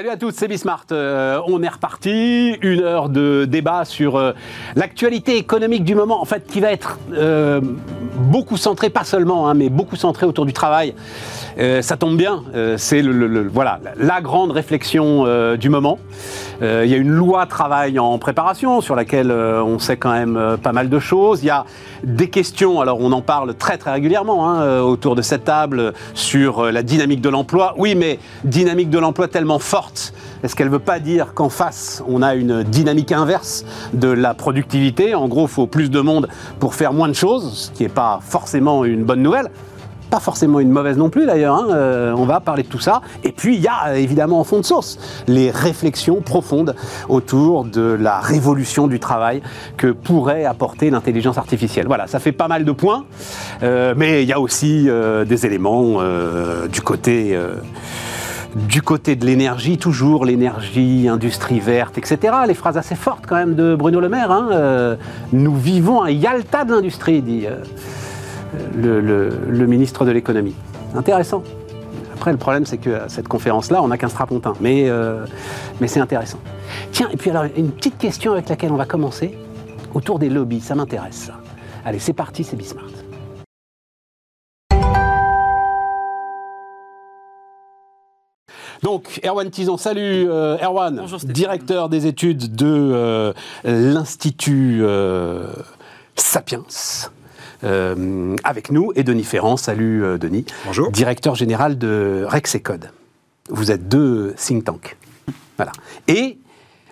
Salut à tous, c'est Bismart. Euh, on est reparti, une heure de débat sur euh, l'actualité économique du moment, en fait, qui va être euh, beaucoup centrée, pas seulement, hein, mais beaucoup centrée autour du travail. ça tombe bien, c'est voilà, la grande réflexion du moment. Il y a une loi travail en préparation sur laquelle on sait quand même pas mal de choses. Il y a des questions, alors on en parle très très régulièrement hein, autour de cette table sur la dynamique de l'emploi. Oui, mais dynamique de l'emploi tellement forte est-ce qu'elle ne veut pas dire qu'en face, on a une dynamique inverse de la productivité? En gros, il faut plus de monde pour faire moins de choses, ce qui n'est pas forcément une bonne nouvelle pas forcément une mauvaise non plus d'ailleurs, hein. euh, on va parler de tout ça. Et puis il y a évidemment en fond de source les réflexions profondes autour de la révolution du travail que pourrait apporter l'intelligence artificielle. Voilà, ça fait pas mal de points, euh, mais il y a aussi euh, des éléments du côté du côté de l'énergie, toujours l'énergie, industrie verte, etc. Les phrases assez fortes quand même de Bruno Le Maire. Hein. Euh, nous vivons un Yalta de l'industrie, dit euh, le, ministre de l'économie. Intéressant. Après, le problème, c'est que cette conférence-là, on n'a qu'un strapontin. Mais, euh, mais c'est intéressant. Tiens, et puis alors, une petite question avec laquelle on va commencer, autour des lobbies, ça m'intéresse. Allez, c'est parti, c'est Bismart. Donc, Erwan Tison, salut euh, Erwan, directeur des études de euh, l'Institut euh, Sapiens. avec nous, et Denis Ferrand, salut Denis. Bonjour. Directeur général de Rexecode. Vous êtes deux think tanks. Voilà. Et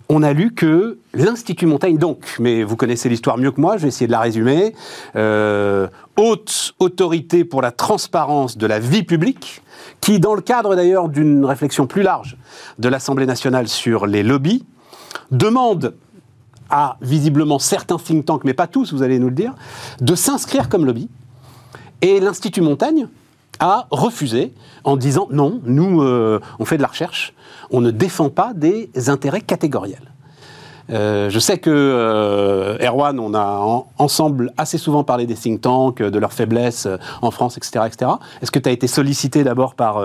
on a lu que l'Institut Montaigne, donc, mais vous connaissez l'histoire mieux que moi, je vais essayer de la résumer, haute autorité pour la transparence de la vie publique, qui, dans le cadre d'ailleurs d'une réflexion plus large de l'Assemblée nationale sur les lobbies, demande à visiblement certains think tanks, mais pas tous, vous allez nous le dire, de s'inscrire comme lobby. Et l'Institut Montaigne a refusé en disant non, nous, euh, on fait de la recherche, on ne défend pas des intérêts catégoriels. Euh, je sais que euh, Erwan, on a ensemble assez souvent parlé des think tanks, de leurs faiblesses euh, en France, etc. etc. Est-ce que tu as été sollicité d'abord par,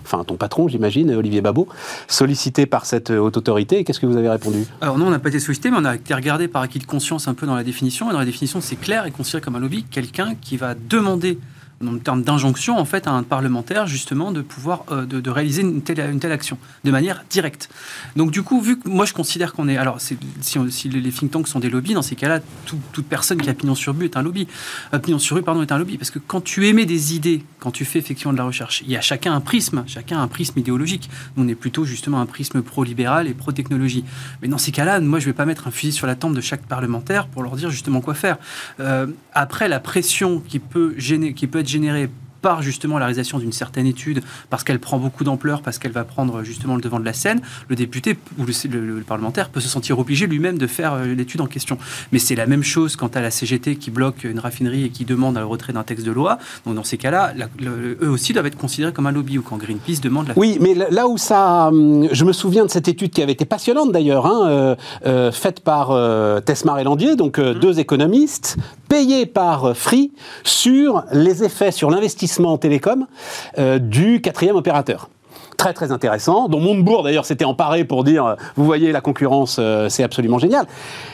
enfin ton patron, j'imagine, Olivier Babot, sollicité par cette haute autorité, qu'est-ce que vous avez répondu? Alors non, on n'a pas été sollicité, mais on a été regardé par acquis de conscience un peu dans la définition. Et dans la définition, c'est clair et considéré comme un lobby quelqu'un qui va demander en termes d'injonction en fait à un parlementaire justement de pouvoir euh, de, réaliser une telle, action de manière directe. Donc du coup, vu que moi je considère qu'on est alors si, si, les think tanks sont des lobbies, dans ces cas-là, toute personne qui a pignon sur rue est un lobby. Euh, pignon sur rue, pardon, est un lobby parce que quand tu émets des idées, quand tu fais effectivement de la recherche, il y a chacun un prisme, chacun un prisme idéologique. on est plutôt justement un prisme pro-libéral et pro-technologie. Mais dans ces cas-là, moi je vais pas mettre un fusil sur la tempe de chaque parlementaire pour leur dire justement quoi faire. Euh, après, la pression qui peut gêner, qui peut être générée par justement la réalisation d'une certaine étude, parce qu'elle prend beaucoup d'ampleur, parce qu'elle va prendre justement le devant de la scène, le député ou le, parlementaire peut se sentir obligé lui-même de faire euh, l'étude en question. Mais c'est la même chose quant à la CGT qui bloque une raffinerie et qui demande le retrait d'un texte de loi. Donc dans ces cas-là, eux aussi doivent être considérés comme un lobby ou quand Greenpeace demande la... Oui, mais là où ça... Hum, je me souviens de cette étude qui avait été passionnante d'ailleurs, hein, euh, euh, faite par Tesmar et Landier, donc mmh. deux économistes, payés par Free sur les effets sur l'investissement en télécom euh, du quatrième opérateur très très intéressant, dont Montebourg d'ailleurs s'était emparé pour dire, euh, vous voyez la concurrence, euh, c'est absolument génial.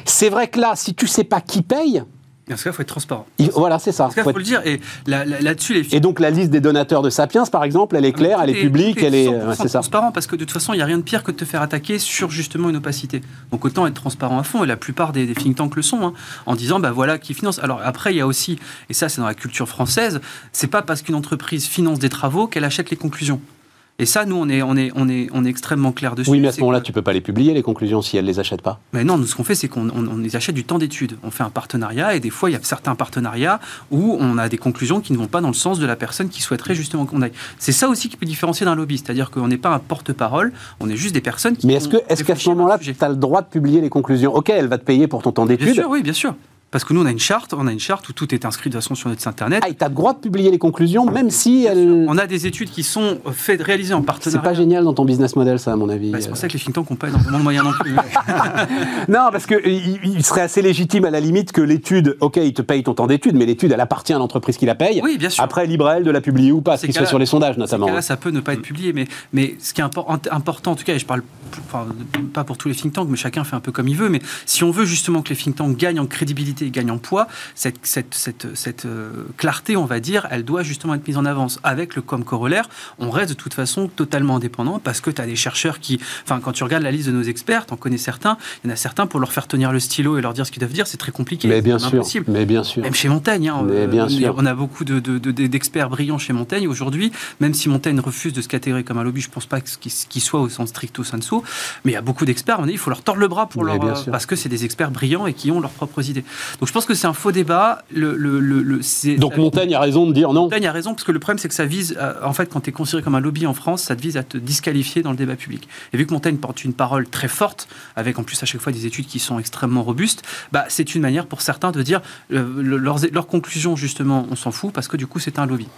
C'est vrai que là, si tu sais pas qui paye, parce qu'il faut être transparent. voilà, c'est ça. Il faut, le dire. Et là-dessus, les... Et donc la liste des donateurs de Sapiens, par exemple, elle est ah, claire, elle est publique, elle est. c'est transparent parce que de toute façon, il n'y a rien de pire que de te faire attaquer sur justement une opacité. Donc autant être transparent à fond. Et la plupart des, think tanks le sont, hein, en disant bah voilà qui finance. Alors après, il y a aussi, et ça c'est dans la culture française, c'est pas parce qu'une entreprise finance des travaux qu'elle achète les conclusions. Et ça, nous, on est, on est, on est, on est extrêmement clair dessus. Oui, mais à ce moment-là, tu peux pas les publier, les conclusions, si elles les achètent pas. Mais non, nous, ce qu'on fait, c'est qu'on on, les achète du temps d'étude. On fait un partenariat, et des fois, il y a certains partenariats où on a des conclusions qui ne vont pas dans le sens de la personne qui souhaiterait justement qu'on aille. C'est ça aussi qui peut différencier d'un lobby, c'est-à-dire qu'on n'est pas un porte-parole, on est juste des personnes qui. Mais est-ce que, est-ce qu'à ce moment-là, tu as le droit de publier les conclusions? Ok, elle va te payer pour ton temps d'étude. Bien sûr, oui, bien sûr. Parce que nous, on a une charte, on a une charte où tout est inscrit de façon sur notre site internet. Ah, et tu as le droit de publier les conclusions, même si elles. On a des études qui sont faites, réalisées en partenariat. C'est pas génial dans ton business model, ça, à mon avis. Bah, c'est pour ça que les think tanks n'ont pas énormément de moyens non plus. non, parce qu'il il serait assez légitime à la limite que l'étude, ok, il te paye ton temps d'étude, mais l'étude, elle appartient à l'entreprise qui la paye. Oui, bien sûr. Après, libre à elle de la publier ou pas, ce qui se fait sur les sondages notamment. Là, ça peut ne pas être publié, mais, mais ce qui est important, en tout cas, et je parle pas pour tous les think tanks, mais chacun fait un peu comme il veut, mais si on veut justement que les think tanks gagnent en crédibilité et gagnent en poids, cette, cette, cette, cette euh, clarté, on va dire, elle doit justement être mise en avance. Avec le comme corollaire, on reste de toute façon totalement indépendant parce que tu as des chercheurs qui, enfin, quand tu regardes la liste de nos experts, en connais certains, il y en a certains pour leur faire tenir le stylo et leur dire ce qu'ils doivent dire, c'est très compliqué. Mais bien sûr. Mais bien sûr. Même chez Montaigne, hein, mais bien on, sûr. on a beaucoup d'experts de, brillants chez Montaigne aujourd'hui, même si Montaigne refuse de se catégoriser comme un lobby, je pense pas qu'il soit au sens stricto sensu, mais il y a beaucoup d'experts, il faut leur tordre le bras pour leur, parce que c'est des experts brillants et qui ont leurs propres idées. Donc je pense que c'est un faux débat. Le, le, le, Donc Montaigne a raison de dire non Montaigne a raison, parce que le problème c'est que ça vise, euh, en fait, quand tu es considéré comme un lobby en France, ça te vise à te disqualifier dans le débat public. Et vu que Montaigne porte une parole très forte, avec en plus à chaque fois des études qui sont extrêmement robustes, bah, c'est une manière pour certains de dire euh, leurs, leurs conclusions, justement, on s'en fout, parce que du coup c'est un lobby.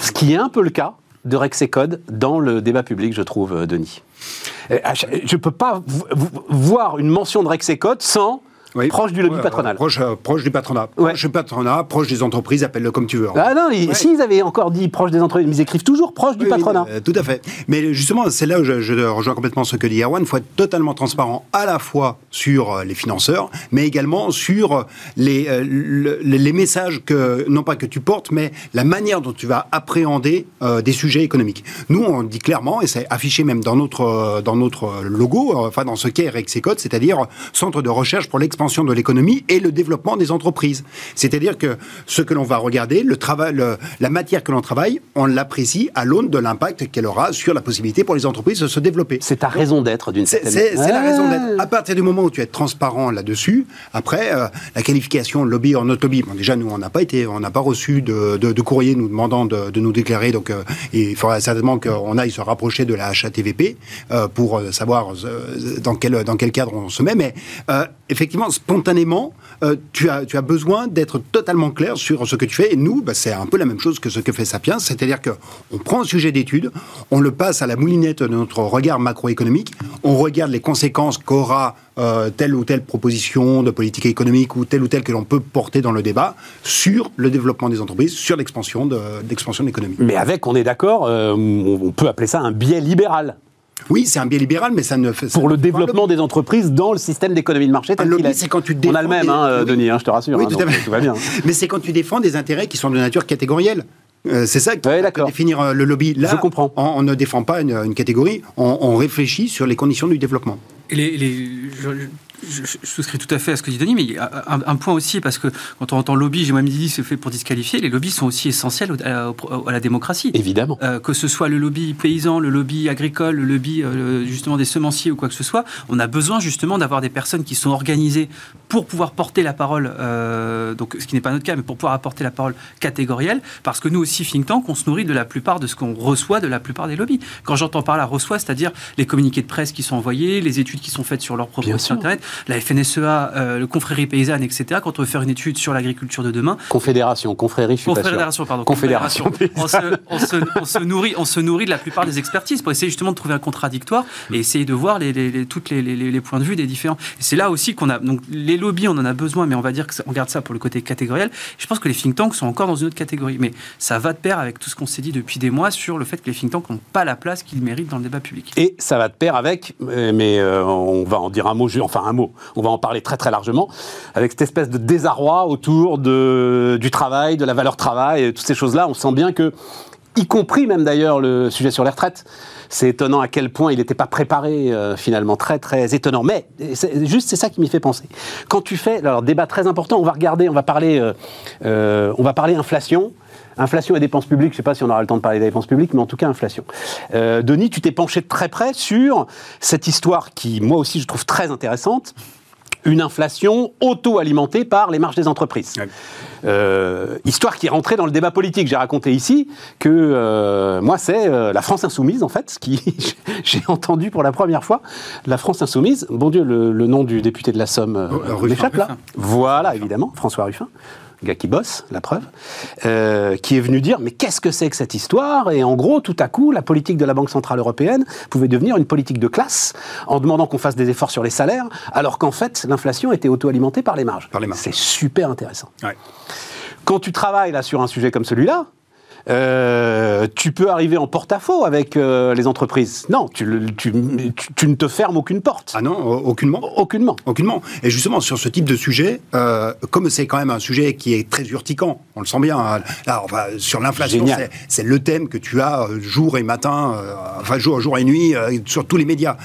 Ce qui est un peu le cas de Rexecode dans le débat public, je trouve, euh, Denis. Euh, je ne peux pas voir une mention de Rexecode sans proche du lobby patronal. Proche, euh, proche, du patronat. Proche du patronat, proche des entreprises, appelle-le comme tu veux. Ah non, s'ils avaient encore dit proche des entreprises, ils écrivent toujours proche du patronat. tout à fait. Mais justement, c'est là où je, rejoins complètement ce que dit Erwan. Il faut être totalement transparent à la fois sur euh, les financeurs, mais également sur euh, les, les messages que, non pas que tu portes, mais la manière dont tu vas appréhender des sujets économiques. Nous, on dit clairement, et c'est affiché même dans notre, dans notre logo, enfin dans ce qu'est Rexecode, c'est-à-dire Centre de recherche pour l'expansion de l'économie et le développement des entreprises. C'est-à-dire que ce que l'on va regarder, le travail, la matière que l'on travaille, on l'apprécie à l'aune de l'impact qu'elle aura sur la possibilité pour les entreprises de se développer. C'est ta raison d'être d'une certaine C'est la raison d'être. À partir du moment où tu es transparent là-dessus, après, euh, la qualification lobby en not lobby, bon, déjà, nous, on n'a pas été, on n'a pas reçu de, de, courrier nous demandant de, de nous déclarer, donc euh, il faudra certainement qu'on aille se rapprocher de la HATVP euh, pour savoir dans, quel, dans quel cadre on se met, mais effectivement, spontanément, euh, tu, as, besoin d'être totalement clair sur ce que tu fais. Et nous, bah, c'est un peu la même chose que ce que fait Sapiens, c'est-à-dire qu'on prend un sujet d'étude, on le passe à la moulinette de notre regard macroéconomique, on regarde les conséquences qu'aura euh, telle ou telle proposition de politique économique ou telle ou telle que l'on peut porter dans le débat sur le développement des entreprises, sur l'expansion de, l'expansion de l'économie. Mais avec, on est d'accord, euh, on peut appeler ça un biais libéral. Oui, c'est un biais libéral, mais ça ne fait. Pour le développement des entreprises dans le système d'économie de marché tel qu'il est. c'est quand tu On a le même, hein, Denis, hein, je te rassure. Oui, hein, tout, à fait. tout va bien. mais c'est quand tu défends des intérêts qui sont de nature catégorielle. Euh, c'est ça qui ouais, définir euh, le lobby. Là, je comprends. On, ne défend pas une, catégorie, on, réfléchit sur les conditions du développement. Et les, je, souscris tout à fait à ce que dit Denis, mais un, un point aussi, parce que quand on entend lobby, j'ai même dit c'est fait pour disqualifier, les lobbies sont aussi essentiels à, la démocratie. Évidemment. Euh, que ce soit le lobby paysan, le lobby agricole, le lobby euh, justement des semenciers ou quoi que ce soit, on a besoin justement d'avoir des personnes qui sont organisées pour pouvoir porter la parole, euh, donc ce qui n'est pas notre cas, mais pour pouvoir apporter la parole catégorielle, parce que nous aussi, think tank, on se nourrit de la plupart de ce qu'on reçoit de la plupart des lobbies. Quand j'entends par là reçoit, c'est-à-dire les communiqués de presse qui sont envoyés, les études qui sont faites sur leur propre site internet, la FNSEA, euh, le confrérie paysanne, etc., quand on veut faire une étude sur l'agriculture de demain. Confédération, confrérie, je suis Confédération, pardon. Confédération. On se, nourrit, on se nourrit de la plupart des expertises pour essayer justement de trouver un contradictoire et essayer de voir les, les, toutes les, les, points de vue des différents. c'est là aussi qu'on a. Donc les lobbies, on en a besoin, mais on va dire qu'on garde ça pour le côté catégoriel. Je pense que les think tanks sont encore dans une autre catégorie. Mais ça va de pair avec tout ce qu'on s'est dit depuis des mois sur le fait que les think tanks n'ont pas la place qu'ils méritent dans le débat public. Et ça va de pair avec, mais euh, on va en dire un mot, enfin un on va en parler très très largement, avec cette espèce de désarroi autour de, du travail, de la valeur travail, et toutes ces choses-là. On sent bien que, y compris même d'ailleurs le sujet sur les retraites, c'est étonnant à quel point il n'était pas préparé euh, finalement, très très étonnant. Mais juste c'est ça qui m'y fait penser. Quand tu fais, alors débat très important, on va regarder, on va parler, euh, euh, on va parler inflation. Inflation et dépenses publiques, je ne sais pas si on aura le temps de parler des dépenses publiques, mais en tout cas inflation. Denis, tu t'es penché de très près sur cette histoire qui, moi aussi, je trouve très intéressante, une inflation auto-alimentée par les marges des entreprises. Euh, histoire qui est rentrée dans le débat politique. J'ai raconté ici que euh, moi, c'est euh, la France insoumise, en fait, ce qui j'ai entendu pour la première fois. La France insoumise, bon Dieu, le, nom du député de la Somme m'échappe là. Voilà, évidemment, François Ruffin gars qui bosse, la preuve, qui est venu dire mais qu'est-ce que c'est que cette histoire? Et en gros, tout à coup, la politique de la Banque centrale européenne pouvait devenir une politique de classe en demandant qu'on fasse des efforts sur les salaires, alors qu'en fait, l'inflation était auto-alimentée par les marges. Par les marges. C'est super intéressant. Ouais. Quand tu travailles là sur un sujet comme celui-là, euh, tu peux arriver en porte-à-faux avec euh, les entreprises. Non, tu, ne te fermes aucune porte. Ah non, aucunement? Aucunement. Aucunement. Et justement, sur ce type de sujet, euh, comme c'est quand même un sujet qui est très urticant, on le sent bien, hein, là, sur l'inflation, c'est le thème que tu as jour et matin, enfin jour, jour et nuit, sur tous les médias.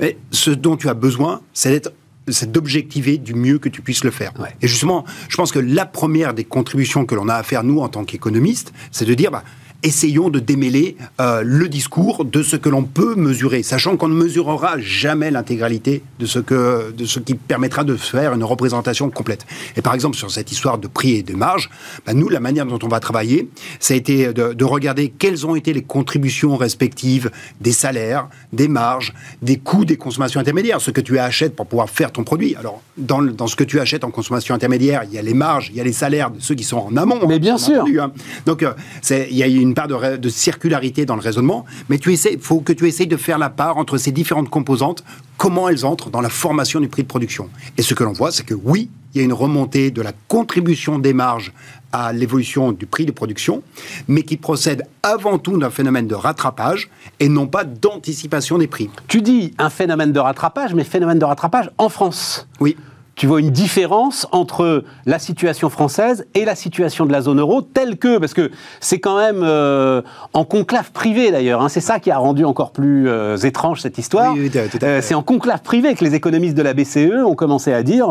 Mais ce dont tu as besoin, c'est d'être c'est d'objectiver du mieux que tu puisses le faire. Et justement, je pense que la première des contributions que l'on a à faire, nous, en tant qu'économistes, c'est de dire, bah, essayons de démêler euh, le discours de ce que l'on peut mesurer, sachant qu'on ne mesurera jamais l'intégralité de ce que de ce qui permettra de faire une représentation complète. Et par exemple sur cette histoire de prix et de marge, bah, nous la manière dont on va travailler, ça a été de, regarder quelles ont été les contributions respectives des salaires, des marges, des coûts des consommations intermédiaires, ce que tu achètes pour pouvoir faire ton produit. Alors dans, dans ce que tu achètes en consommation intermédiaire, il y a les marges, il y a les salaires de ceux qui sont en amont. Mais bien sûr. Hein. Donc euh, il y a une une part de, circularité dans le raisonnement, mais tu il faut que tu essayes de faire la part entre ces différentes composantes, comment elles entrent dans la formation du prix de production. Et ce que l'on voit, c'est que oui, il y a une remontée de la contribution des marges à l'évolution du prix de production, mais qui procède avant tout d'un phénomène de rattrapage et non pas d'anticipation des prix. Tu dis un phénomène de rattrapage, mais phénomène de rattrapage en France. Oui tu vois une différence entre la situation française et la situation de la zone euro, telle que, parce que c'est quand même euh, en conclave privé d'ailleurs, hein, c'est ça qui a rendu encore plus euh, étrange cette histoire. Euh, c'est en conclave privé que les économistes de la BCE ont commencé à dire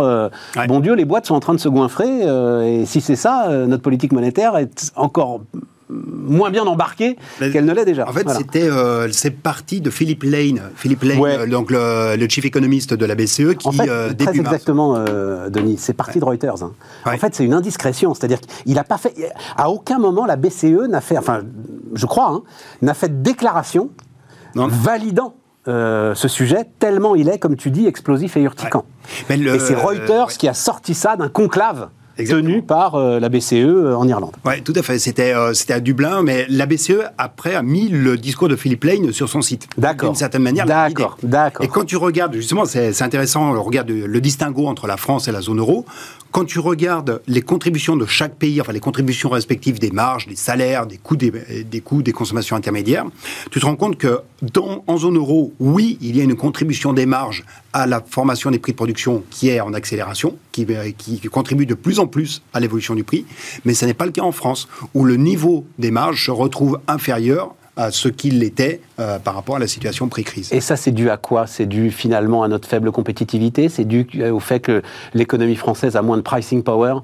bon Dieu, les boîtes sont en train de se goinfrer, et si c'est ça, notre politique monétaire est encore moins bien embarquée qu'elle ne l'est déjà. En fait, c'était euh, c'est parti de Philippe Lane, Philippe Lane, euh, donc le, chief économiste de la BCE, qui en fait, euh, très exactement, Denis, c'est parti de Reuters. Hein. En fait, c'est une indiscrétion, c'est-à-dire qu'il n'a pas fait, à aucun moment la BCE n'a fait, enfin, je crois, hein, n'a fait de déclaration validant ce sujet, tellement il est, comme tu dis, explosif et urticant. et c'est Reuters qui a sorti ça d'un conclave tenu par euh, la BCE euh, en Irlande. Oui, tout à fait. C'était euh, à Dublin, mais la BCE, après, a mis le discours de Philippe Lane sur son site. D'accord. D'une certaine manière. D'accord, d'accord. Et quand tu regardes, justement, c'est intéressant, on regarde le distinguo entre la France et la zone euro. Quand tu regardes les contributions de chaque pays, enfin les contributions respectives des marges, des salaires, des coûts des, des coûts des consommations intermédiaires, tu te rends compte que dans, en zone euro, oui, il y a une contribution des marges à la formation des prix de production qui est en accélération, qui, qui contribue de plus en plus à l'évolution du prix, mais ce n'est pas le cas en France, où le niveau des marges se retrouve inférieur à ce qu'il était euh, par rapport à la situation pré-crise. Et ça, c'est dû à quoi? C'est dû finalement à notre faible compétitivité? C'est dû au fait que l'économie française a moins de pricing power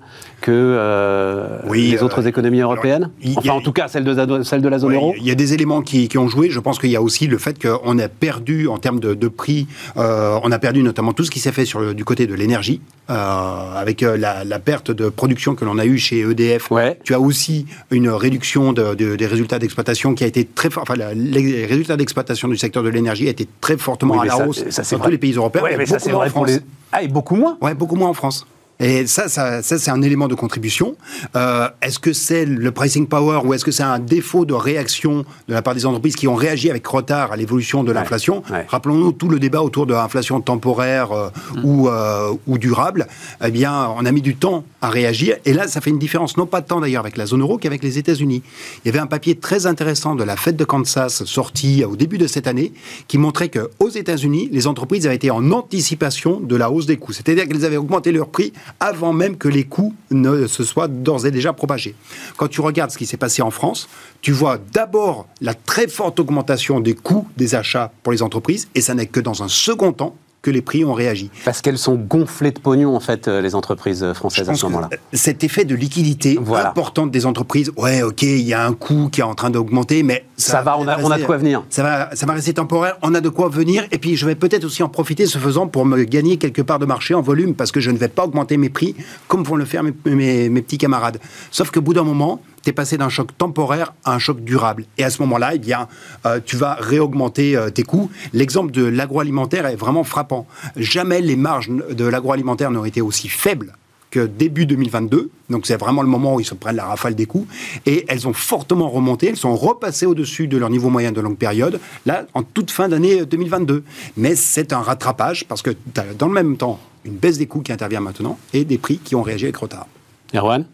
que euh, les euh, autres économies européennes? Enfin, en tout cas, celle de, celle de la zone euro Il y a des éléments qui, ont joué. Je pense qu'il y a aussi le fait qu'on a perdu, en termes de, prix, on a perdu notamment tout ce qui s'est fait sur du côté de l'énergie, avec la, perte de production que l'on a eue chez EDF. Tu as aussi une réduction des résultats d'exploitation qui a été très Enfin, les résultats d'exploitation du secteur de l'énergie a été très fortement à la hausse dans tous les pays européens. mais ça, c'est vrai pour les... Ah, et beaucoup moins Ouais, beaucoup moins en France. Et ça, ça, c'est un élément de contribution. Euh, est-ce que c'est le pricing power ou est-ce que c'est un défaut de réaction de la part des entreprises qui ont réagi avec retard à l'évolution de l'inflation? Rappelons-nous tout le débat autour de l'inflation temporaire euh, mm. ou, euh, ou durable. Eh bien, on a mis du temps à réagir. Et là, ça fait une différence, non pas tant d'ailleurs avec la zone euro qu'avec les États-Unis. Il y avait un papier très intéressant de la Fed de Kansas sorti au début de cette année qui montrait qu'aux États-Unis, les entreprises avaient été en anticipation de la hausse des coûts. C'est-à-dire qu'elles avaient augmenté leurs prix avant même que les coûts ne se soient d'ores et déjà propagés. Quand tu regardes ce qui s'est passé en France, tu vois d'abord la très forte augmentation des coûts des achats pour les entreprises, et ça n'est que dans un second temps que les prix ont réagi. Parce qu'elles sont gonflées de pognon, en fait, euh, les entreprises françaises à ce moment-là. Cet effet de liquidité voilà. importante des entreprises, ouais, ok, il y a un coût qui est en train d'augmenter, mais ça, va, on a, on a, de quoi venir. Ça va, ça va rester temporaire, on a de quoi venir, et puis je vais peut-être aussi en profiter, ce faisant, pour me gagner quelque part de marché en volume, parce que je ne vais pas augmenter mes prix comme vont le faire mes, mes, mes petits camarades. Sauf que bout d'un moment, tu es passé d'un choc temporaire à un choc durable. Et à ce moment-là, eh bien, euh, tu vas réaugmenter euh, tes coûts. L'exemple de l'agroalimentaire est vraiment frappant. Jamais les marges de l'agroalimentaire n'ont été aussi faibles que début 2022. Donc c'est vraiment le moment où ils se prennent la rafale des coûts. Et elles ont fortement remonté. Elles sont repassées au-dessus de leur niveau moyen de longue période, là, en toute fin d'année 2022. Mais c'est un rattrapage parce que tu as dans le même temps une baisse des coûts qui intervient maintenant et des prix qui ont réagi avec retard. Erwan?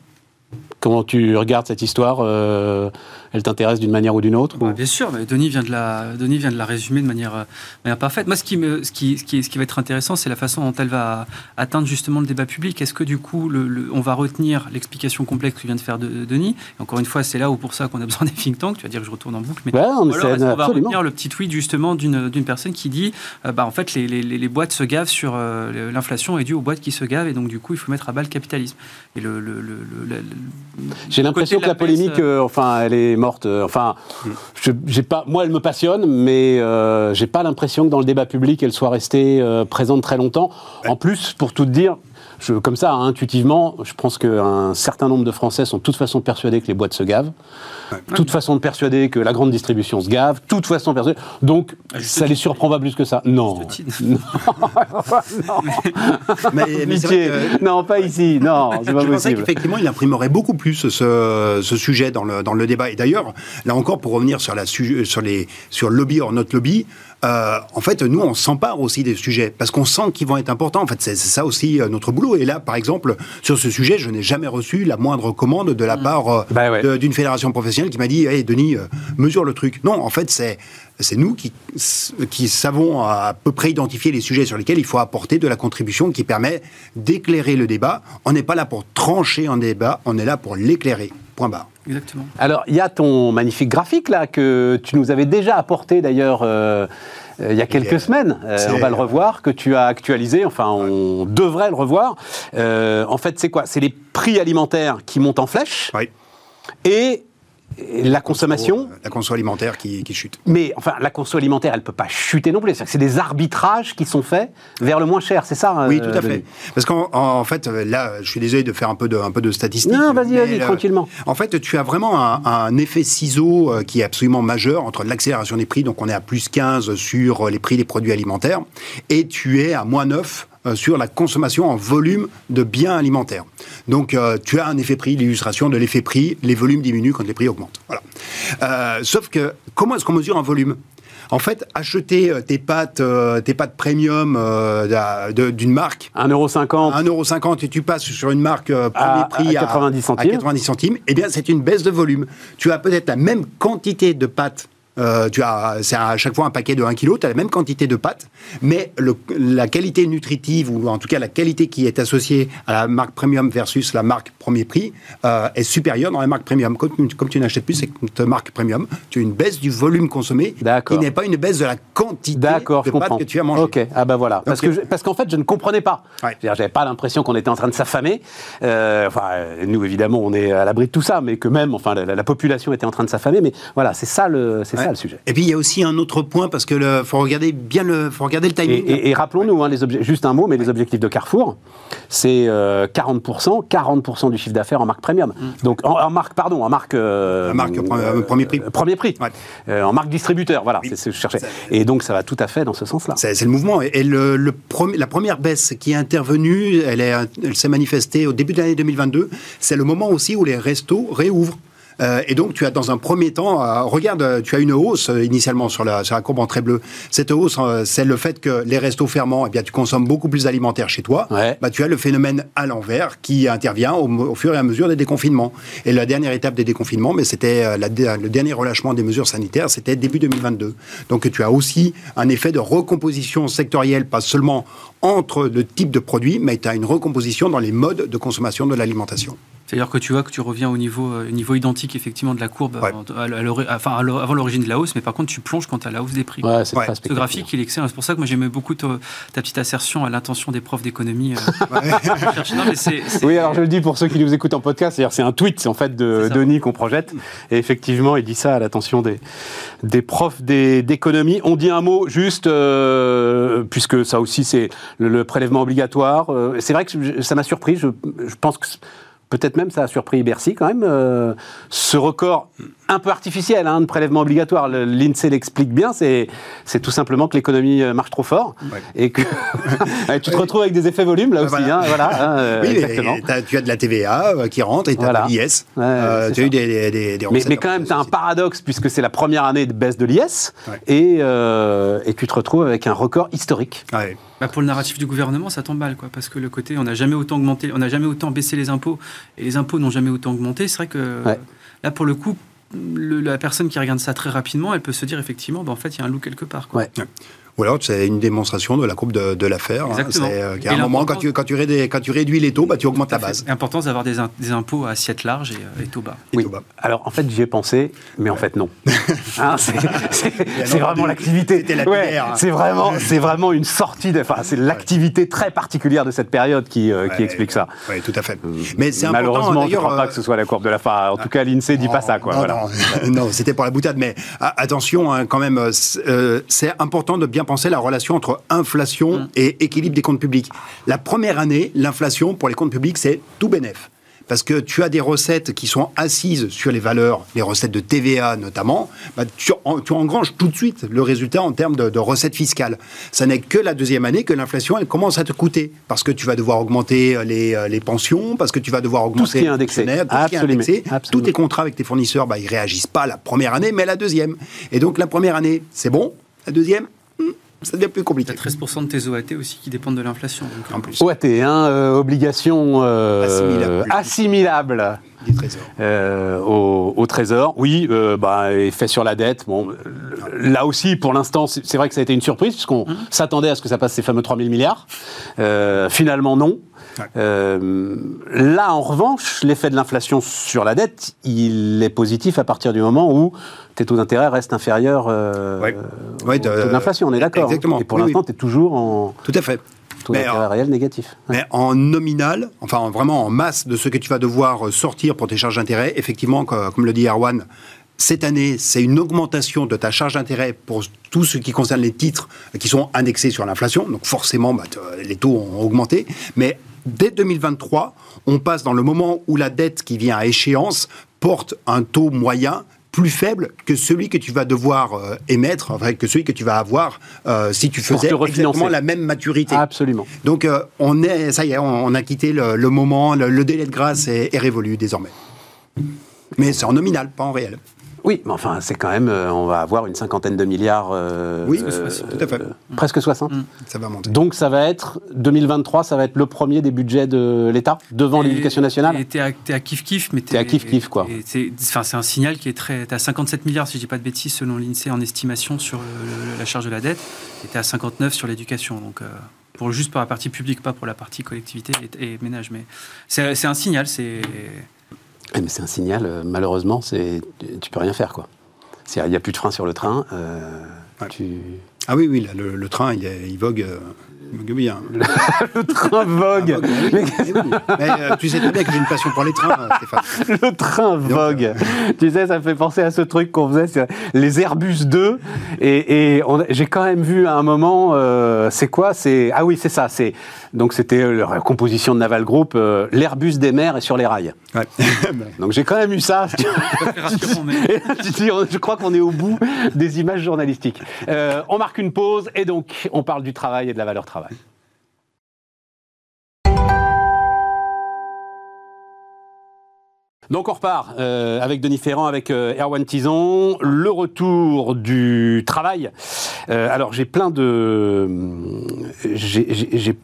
Comment tu regardes cette histoire euh, Elle t'intéresse d'une manière ou d'une autre bah, Bien sûr, mais Denis vient, de la, Denis vient de la résumer de manière, euh, manière parfaite. Moi, ce qui, me, ce, qui, ce, qui, ce qui va être intéressant, c'est la façon dont elle va atteindre justement le débat public. Est-ce que du coup, le, on va retenir l'explication complexe que vient de faire de, Denis? Encore une fois, c'est là où pour ça qu'on a besoin des think tanks. Tu vas dire que je retourne en boucle, mais ouais, on, alors, on va retenir le petit tweet justement d'une personne qui dit euh, bah, en fait, les, les, les, boîtes se gavent sur l'inflation est due aux boîtes qui se gavent et donc du coup, il faut mettre à bas le capitalisme. Et le, le j'ai l'impression que la, polémique, euh, enfin, elle est morte. Euh, enfin, j'ai pas, moi, elle me passionne, mais euh, j'ai pas l'impression que dans le débat public, elle soit restée présente très longtemps. En plus, pour tout dire, comme ça, intuitivement, je pense qu'un certain nombre de Français sont de toute façon persuadés que les boîtes se gavent, de toute façon persuadés que la grande distribution se gave, de toute façon persuadés. Donc, ah, ça les surprend pas plus que ça. Non. non. mais, Non, pas ici. Non, c'est pas je pensais qu'effectivement, il imprimerait beaucoup plus ce, ce, sujet dans le, dans le débat. Et d'ailleurs, là encore, pour revenir sur, la, sur, les, sur lobby or notre lobby, euh, en fait, nous, on s'empare aussi des sujets parce qu'on sent qu'ils vont être importants. En fait, c'est ça aussi euh, notre boulot. Et là, par exemple, sur ce sujet, je n'ai jamais reçu la moindre commande de la mm. part euh, bah d'une fédération professionnelle qui m'a dit Hey, Denis, mesure le truc. Non, en fait, c'est c'est nous qui, qui savons à peu près identifier les sujets sur lesquels il faut apporter de la contribution qui permet d'éclairer le débat. On n'est pas là pour trancher un débat, on est là pour l'éclairer. Point barre. Exactement. Alors, il y a ton magnifique graphique là que tu nous avais déjà apporté d'ailleurs. Euh, euh, il y a quelques semaines, euh, on va le revoir, que tu as actualisé, enfin on devrait le revoir. en fait, c'est quoi? C'est les prix alimentaires qui montent en flèche. Oui. Et la consommation. La conso alimentaire qui, chute. Mais enfin, la conso alimentaire, elle ne peut pas chuter non plus. C'est des arbitrages qui sont faits vers le moins cher, c'est ça Oui, tout à fait. Parce qu'en fait, là, je suis désolé de faire un peu de, un peu de statistiques. Non, vas-y, vas-y, tranquillement. En fait, tu as vraiment un, effet ciseau euh, qui est absolument majeur entre l'accélération des prix, donc on est à plus 15 sur les prix des produits alimentaires, et tu es à moins 9 euh, sur la consommation en volume de biens alimentaires. Donc euh, tu as un effet prix, l'illustration de l'effet prix, les volumes diminuent quand les prix augmentent. Voilà. Euh, sauf que comment est-ce qu'on mesure un volume? En fait, acheter tes pâtes, tes pâtes premium d'une marque. 1,50€. 1,50€ et tu passes sur une marque premier prix à, 90 centimes. à 90 centimes, eh bien, c'est une baisse de volume. Tu as peut-être la même quantité de pâtes euh, tu as, c'est à chaque fois un paquet de 1 kg, tu as la même quantité de pâtes, mais la qualité nutritive, ou en tout cas la qualité qui est associée à la marque premium versus la marque premier prix, euh, est supérieure dans la marque premium. Comme, tu n'achètes plus cette marque premium, tu as une baisse du volume consommé, qui n'est pas une baisse de la quantité de pâtes que tu as mangé. Ok, ah ben voilà. Parce, que parce qu'en fait, je ne comprenais pas. J'avais pas l'impression qu'on était en train de s'affamer. Euh, enfin, nous, évidemment, on est à l'abri de tout ça, mais que même, enfin, la, population était en train de s'affamer. Mais voilà, c'est ça le, c'est ça le sujet. Et puis il y a aussi un autre point parce que le, faut regarder bien le, faut regarder le timing. Et, rappelons-nous, hein, juste un mot, mais les objectifs de Carrefour, c'est 40%, euh, 40% du chiffre d'affaires en marque premium. Mm. Donc en, marque, pardon, en marque. Euh, marque euh, premier prix. premier prix. en marque distributeur, voilà, c'est ce que je cherchais. Et donc ça va tout à fait dans ce sens-là. C'est le mouvement. Et le, la première baisse qui est intervenue, elle, elle s'est manifestée au début de l'année 2022. C'est le moment aussi où les restos réouvrent. Euh, et donc, tu as dans un premier temps, euh, regarde, tu as une hausse euh, initialement sur la, sur la courbe en très bleu. Cette hausse, c'est le fait que les restos fermants, eh bien, tu consommes beaucoup plus d'alimentaire chez toi. Bah, tu as le phénomène à l'envers qui intervient au, fur et à mesure des déconfinements. Et la dernière étape des déconfinements, mais c'était le dernier relâchement des mesures sanitaires, c'était début 2022. Donc, tu as aussi un effet de recomposition sectorielle, pas seulement entre le type de produit, mais tu as une recomposition dans les modes de consommation de l'alimentation. C'est-à-dire que tu vois que tu reviens au niveau, euh, niveau identique effectivement de la courbe Ouais. à- à- à- enfin, à l'or- avant l'origine de la hausse, mais par contre tu plonges quand à la hausse des prix. Ouais, c'est Ouais. Ce graphique, il est excellent. C'est pour ça que moi j'aimais beaucoup ta, ta petite assertion à l'intention des profs d'économie. euh. non, mais c'est- c'est- Oui, alors je le dis pour ceux qui nous écoutent en podcast, c'est-à-dire c'est un tweet en fait de. Denis qu'on projette, et effectivement il dit ça à l'attention des, des profs des- d'économie. On dit un mot juste, euh, puisque ça aussi c'est le, le prélèvement obligatoire. Euh, c'est vrai que je- ça m'a surpris, je, je pense que peut-être même ça a surpris Bercy quand même, euh, ce record un peu artificiel hein, de prélèvement obligatoire. L'INSEE l'explique bien, c'est tout simplement que l'économie euh, marche trop fort Ouais. et que tu te retrouves avec des effets volumes là aussi. Voilà. hein, voilà, hein, Oui, exactement. tu as de la TVA euh, qui rentre et tu as Voilà. de l'IS. Ouais, Euh, tu as eu des, des, des, des Mais, quand même, tu as un paradoxe puisque c'est la première année de baisse de l'IS Ouais. et, et tu te retrouves avec un record historique. Bah, pour le narratif du gouvernement, ça tombe mal, quoi, parce que le côté, on n'a jamais autant augmenté, on n'a jamais autant baissé les impôts, et les impôts n'ont jamais autant augmenté. C'est vrai que Ouais. là, pour le coup, le- la personne qui regarde ça très rapidement, elle peut se dire effectivement, bah, en fait, il y a un loup quelque part. Quoi. Ouais. Ou alors, c'est une démonstration de la courbe de, de l'affaire. hein. Exactement. Euh, Et un moment, quand tu, quand, tu réduis, quand tu réduis les taux, bah, tu augmentes la base. L'importance d'avoir des, in- des impôts à assiette large et, euh, et taux bas. Et Oui. tout bas. Alors en fait, j'y ai pensé, mais en fait non. Hein, c'est c'est- vraiment l'activité. Hein. c'est vraiment, c'est vraiment une sortie. De, enfin, c'est l'activité très particulière de cette période qui, euh, qui explique ça. Oui, tout à fait. Mais c'est Malheureusement, je ne crois pas euh, que ce soit la courbe de la fin. En tout cas, l'Insee dit pas ça, quoi. Non, voilà. non, non, c'était pour la boutade, mais ah, attention hein, quand même, euh, c'est euh, c'est important de bien penser la relation entre inflation Mm. et équilibre des comptes publics. La première année, l'inflation pour les comptes publics, c'est tout bénef. Parce que tu as des recettes qui sont assises sur les valeurs, les recettes de TVA notamment, bah, tu, en- tu engranges tout de suite le résultat en termes de, de recettes fiscales. Ça n'est que la deuxième année que l'inflation, elle commence à te coûter. Parce que tu vas devoir augmenter euh, les, euh, les pensions, parce que tu vas devoir augmenter ce qui est indexé. tout ce qui est indexé. Tous tes contrats avec tes fournisseurs, bah, ils réagissent pas la première année, mais la deuxième. Et donc la première année, c'est bon. La deuxième, ça devient plus Tu compliqué. as 13% de tes OAT aussi qui dépendent de l'inflation. En plus, OAT, hein, euh, obligation euh, Assimilable. assimilable. du trésor. euh, au, au Trésor. Oui, euh, bah, effet sur la dette. Bon, là aussi, pour l'instant, c'est vrai que ça a été une surprise, puisqu'on Mmh. s'attendait à ce que ça passe ces fameux 3 000 milliards. Euh, finalement, non. Euh, là, en revanche, l'effet de l'inflation sur la dette, il est positif à partir du moment où tes taux d'intérêt restent inférieurs euh, Ouais. au Ouais, de- taux d'inflation, on est d'accord. Exactement. Et pour Oui, l'instant, oui. tu es toujours en Tout à fait. taux Mais, d'intérêt euh, réel négatif. Mais en nominal, enfin en- vraiment en masse de ce que tu vas devoir sortir pour tes charges d'intérêt, effectivement, co- comme le dit Erwan, cette année, c'est une augmentation de ta charge d'intérêt pour tout ce qui concerne les titres qui sont indexés sur l'inflation. Donc forcément, bah, les taux ont augmenté. Mais dès 2023, on passe dans le moment où la dette qui vient à échéance porte un taux moyen plus faible que celui que tu vas devoir euh, émettre, enfin, que celui que tu vas avoir euh, si tu faisais exactement la même maturité. Absolument. Donc euh, on est, ça y est, on, on a quitté le, le moment, le, le délai de grâce est, est révolu désormais. Mais c'est en nominal, pas en réel. Oui, mais enfin, c'est quand même, euh, on va avoir une cinquantaine de milliards. euh, Oui, euh, tout à fait. presque 60. Ça va monter. Donc ça va être, 2023, ça va être le premier des budgets de l'État, devant l'éducation nationale Et t'es à, à kiff-kiff, mais T'es à kiff-kiff, quoi. C'est enfin, c'est un signal qui est très. T'es à 57 milliards, si je dis pas de bêtises, selon l'INSEE en estimation sur le- le- la charge de la dette, et t'es à 59 sur l'éducation. Donc, euh, pour, juste pour la partie publique, pas pour la partie collectivité et, et ménage. Mais c'est c'est un signal, c'est. Eh, Mais c'est un signal, euh, malheureusement, c'est, tu peux rien faire, quoi. Il n'y a plus de frein sur le train. euh, Ouais. tu... Ah oui, oui, là, le, le train, il, vogue, euh, il vogue bien. Le train vogue Ah, vogue, oui. Mais euh, tu sais très bien que j'ai une passion pour les trains, euh, Stéphane. Le train vogue. Tu sais, ça me fait penser à ce truc qu'on faisait, les Airbus 2. Et, et j'ai quand même vu à un moment, euh, c'est quoi? C'est ah oui, c'est ça. C'est donc c'était euh, la composition de Naval Group. euh, L'Airbus des mers est sur les rails. Ouais. Donc j'ai quand même eu ça. Et je crois qu'on est au bout des images journalistiques. Euh, on marque une pause et donc on parle du travail et de la valeur travail. Donc on repart euh, avec Denis Ferrand, avec euh, Erwan Tison, le retour du travail. Euh, alors j'ai plein de, j'ai-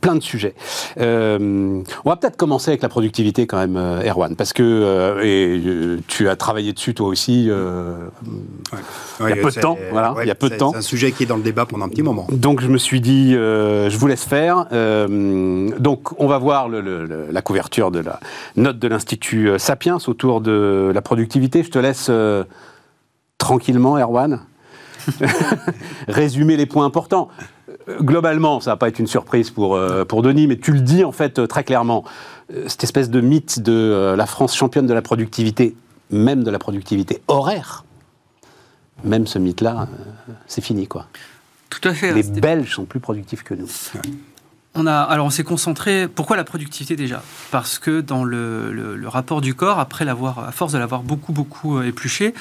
plein de sujets. on va peut-être commencer avec la productivité quand même, Erwan, parce que et, tu as travaillé dessus toi aussi il y a peu de temps. Voilà, il y a peu de temps. C'est un sujet qui est dans le débat pendant un petit moment. Donc je me suis dit, je vous laisse faire. donc on va voir le, la couverture de la note de l'Institut Sapiens autour de la productivité. Je te laisse tranquillement, Erwan. Résumer les points importants. Globalement, ça va pas être une surprise pour, euh, pour Denis, mais tu le dis en fait euh, très clairement. Euh, cette espèce de mythe de la France championne de la productivité, même de la productivité horaire, même ce mythe-là, c'est fini quoi. Tout à fait. Les Belges sont plus productifs que nous. On a, alors on s'est concentré. Pourquoi la productivité déjà? Parce que dans le, rapport du corps, après l'avoir, à force de l'avoir beaucoup beaucoup euh, épluché,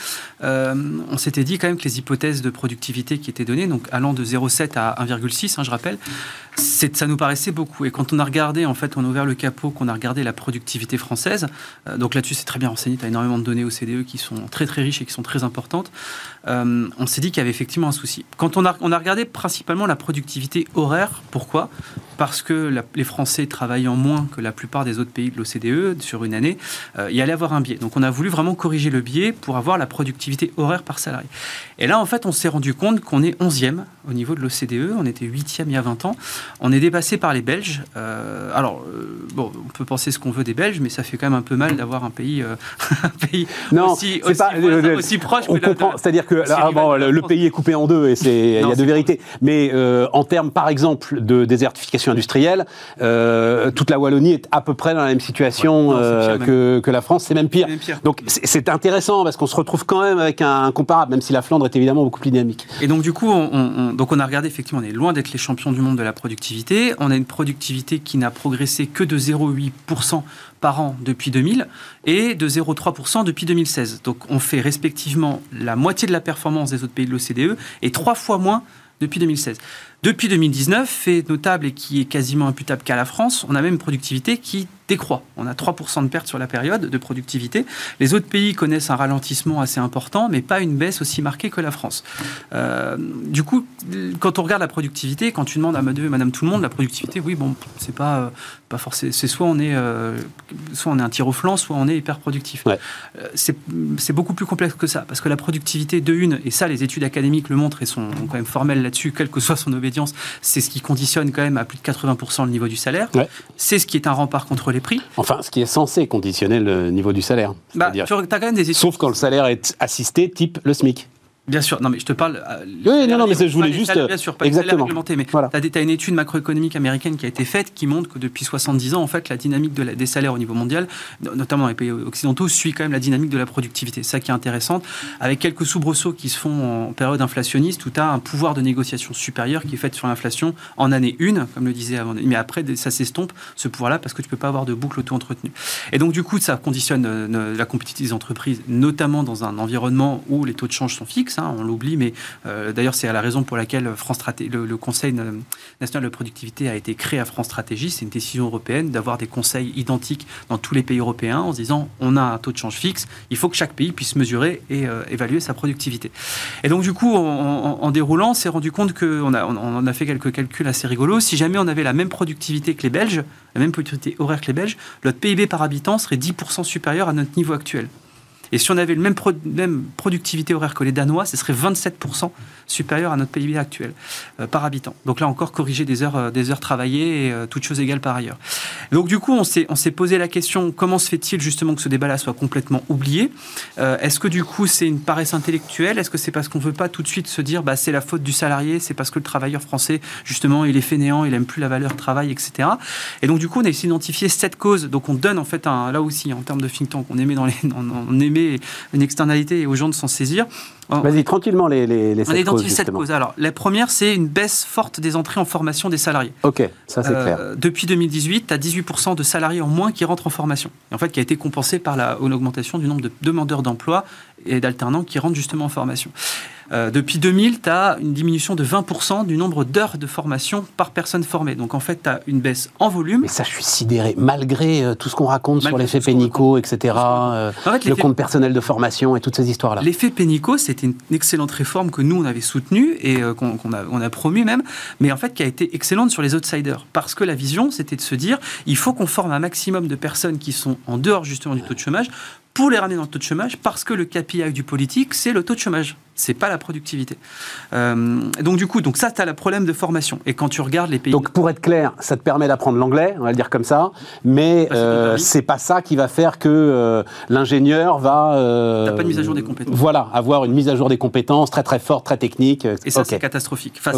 euh, on s'était dit quand même que les hypothèses de productivité qui étaient données, donc allant de 0,7 à 1,6, hein, je rappelle, ça nous paraissait beaucoup. Et quand on a regardé, en fait, on a ouvert le capot, qu'on a regardé la productivité française, euh, donc là-dessus c'est très bien renseigné, tu as énormément de données au CDE qui sont très très riches et qui sont très importantes, on s'est dit qu'il y avait effectivement un souci. Quand on a regardé principalement la productivité horaire, pourquoi? Parce que les Français travaillant moins que la plupart des autres pays de l'OCDE sur une année, euh, il y allait avoir un biais. Donc on a voulu vraiment corriger le biais pour avoir la productivité horaire par salarié. Et là, en fait, on s'est rendu compte qu'on est 11e au niveau de l'OCDE, on était 8e il y a 20 ans. On est dépassé par les Belges. Euh, alors, euh, bon, on peut penser ce qu'on veut des Belges, mais ça fait quand même un peu mal d'avoir un pays, euh, un pays non, aussi, aussi, pas, aussi, proche. On comprend, c'est-à-dire que le, pays est coupé en deux et il y a deux vérités. Mais en termes, par exemple, de désertification industrielle, toute la Wallonie est à peu près dans la même situation que, que, la France, c'est même pire. Donc c'est intéressant parce qu'on se retrouve quand même avec un, comparable, même si la Flandre est évidemment beaucoup plus dynamique. Et donc du coup, on, donc on a regardé effectivement, on est loin d'être les champions du monde de la productivité. On a une productivité qui n'a progressé que de 0,8% par an depuis 2000 et de 0,3% depuis 2016. Donc on fait respectivement la moitié de la performance des autres pays de l'OCDE et trois fois moins depuis 2016. Depuis 2019, fait notable et qui est quasiment imputable qu'à la France, on a même une productivité qui décroît. On a 3% de perte sur la période de productivité. Les autres pays connaissent un ralentissement assez important, mais pas une baisse aussi marquée que la France. Euh, du coup, quand on regarde la productivité, quand tu demandes à madame, madame tout le monde, la productivité, oui, bon, c'est pas, euh, pas forcément. C'est soit on est, euh, soit on est un tir au flanc, soit on est hyper productif. c'est beaucoup plus complexe que ça, parce que la productivité de une, et ça, les études académiques le montrent et sont quand même formelles là-dessus, quelle que soit son obédience, c'est ce qui conditionne quand même à plus de 80% le niveau du salaire. C'est ce qui est un rempart contre les prix. Enfin, ce qui est censé conditionner le niveau du salaire. Bah, tu as quand même des Sauf quand le salaire est assisté, type le SMIC. Bien sûr, non mais je te parle. Euh, oui, non, non, mais je voulais juste. bien sûr, pas exactement. mais voilà. tu as, une étude macroéconomique américaine qui a été faite qui montre que depuis 70 ans, en fait, la dynamique de des salaires au niveau mondial, notamment dans les pays occidentaux, suit quand même la dynamique de la productivité. Ça qui est intéressant, avec quelques soubresauts qui se font en période inflationniste où tu as un pouvoir de négociation supérieur qui est fait sur l'inflation en année 1, comme le disait avant. Mais après, ça s'estompe, ce pouvoir-là, parce que tu peux pas avoir de boucle auto-entretenue. Et donc, du coup, ça conditionne euh, la compétitivité des entreprises, notamment dans un environnement où les taux de change sont fixes On l'oublie, mais euh, d'ailleurs c'est la raison pour laquelle France le, le, Conseil national de productivité a été créé à France Stratégie. C'est une décision européenne d'avoir des conseils identiques dans tous les pays européens en se disant on a un taux de change fixe, il faut que chaque pays puisse mesurer et euh, évaluer sa productivité. Et donc du coup, en, déroulant, on s'est rendu compte qu'on a, on, a fait quelques calculs assez rigolos. Si jamais on avait la même productivité que les Belges, la même productivité horaire que les Belges, notre PIB par habitant serait 10% supérieur à notre niveau actuel. Et si on avait le même, même productivité horaire que les Danois, ce serait 27% supérieur à notre PIB actuel euh, par habitant. Donc là encore, corriger des heures, euh, des heures travaillées et euh, toutes choses égales par ailleurs. Donc du coup, on s'est, on posé la question comment se fait-il justement que ce débat-là soit complètement oublié? Est-ce que du coup, c'est une paresse intellectuelle? Est-ce que c'est parce qu'on ne veut pas tout de suite se dire bah, c'est la faute du salarié, c'est parce que le travailleur français, justement, il est fainéant, il aime plus la valeur travail, etc. Et donc du coup, on a essayé d'identifier cette cause. Donc on donne en fait, un, là aussi, en termes de think tank, on aimait dans les, on aimait une externalité et aux gens de s'en saisir. Vas-y, tranquillement, les, les, les On identifie sept causes. Alors, la première, c'est une baisse forte des entrées en formation des salariés. Ok, ça c'est clair. Euh, depuis 2018, tu as 18% de salariés en moins qui rentrent en formation. Et en fait, qui a été compensé par la, une augmentation du nombre de demandeurs d'emploi et d'alternants qui rentrent justement en formation. Euh, depuis 2000, tu as une diminution de 20% du nombre d'heures de formation par personne formée. Donc en fait, tu as une baisse en volume. Mais ça, je suis sidéré. Malgré euh, tout ce qu'on raconte sur l'effet Pénico, etc., euh, le compte personnel de formation et toutes ces histoires-là. L'effet Pénico, c'était une excellente réforme que nous, on avait soutenue et qu'on a, on a promu même, mais en fait qui a été excellente sur les outsiders. Parce que la vision, c'était de se dire, il faut qu'on forme un maximum de personnes qui sont en dehors justement du taux de chômage pour les ramener dans le taux de chômage, parce que le KPI du politique, c'est le taux de chômage. C'est pas la productivité. Euh, donc du coup, donc ça, tu as le problème de formation. Et quand tu regardes les pays... Donc pour être clair, ça te permet d'apprendre l'anglais, on va le dire comme ça, mais euh, c'est pas ça qui va faire que euh, l'ingénieur va... T'as pas de mise à jour des compétences. Voilà, avoir une mise à jour des compétences très très forte, très technique. Et ça, c'est catastrophique. Enfin,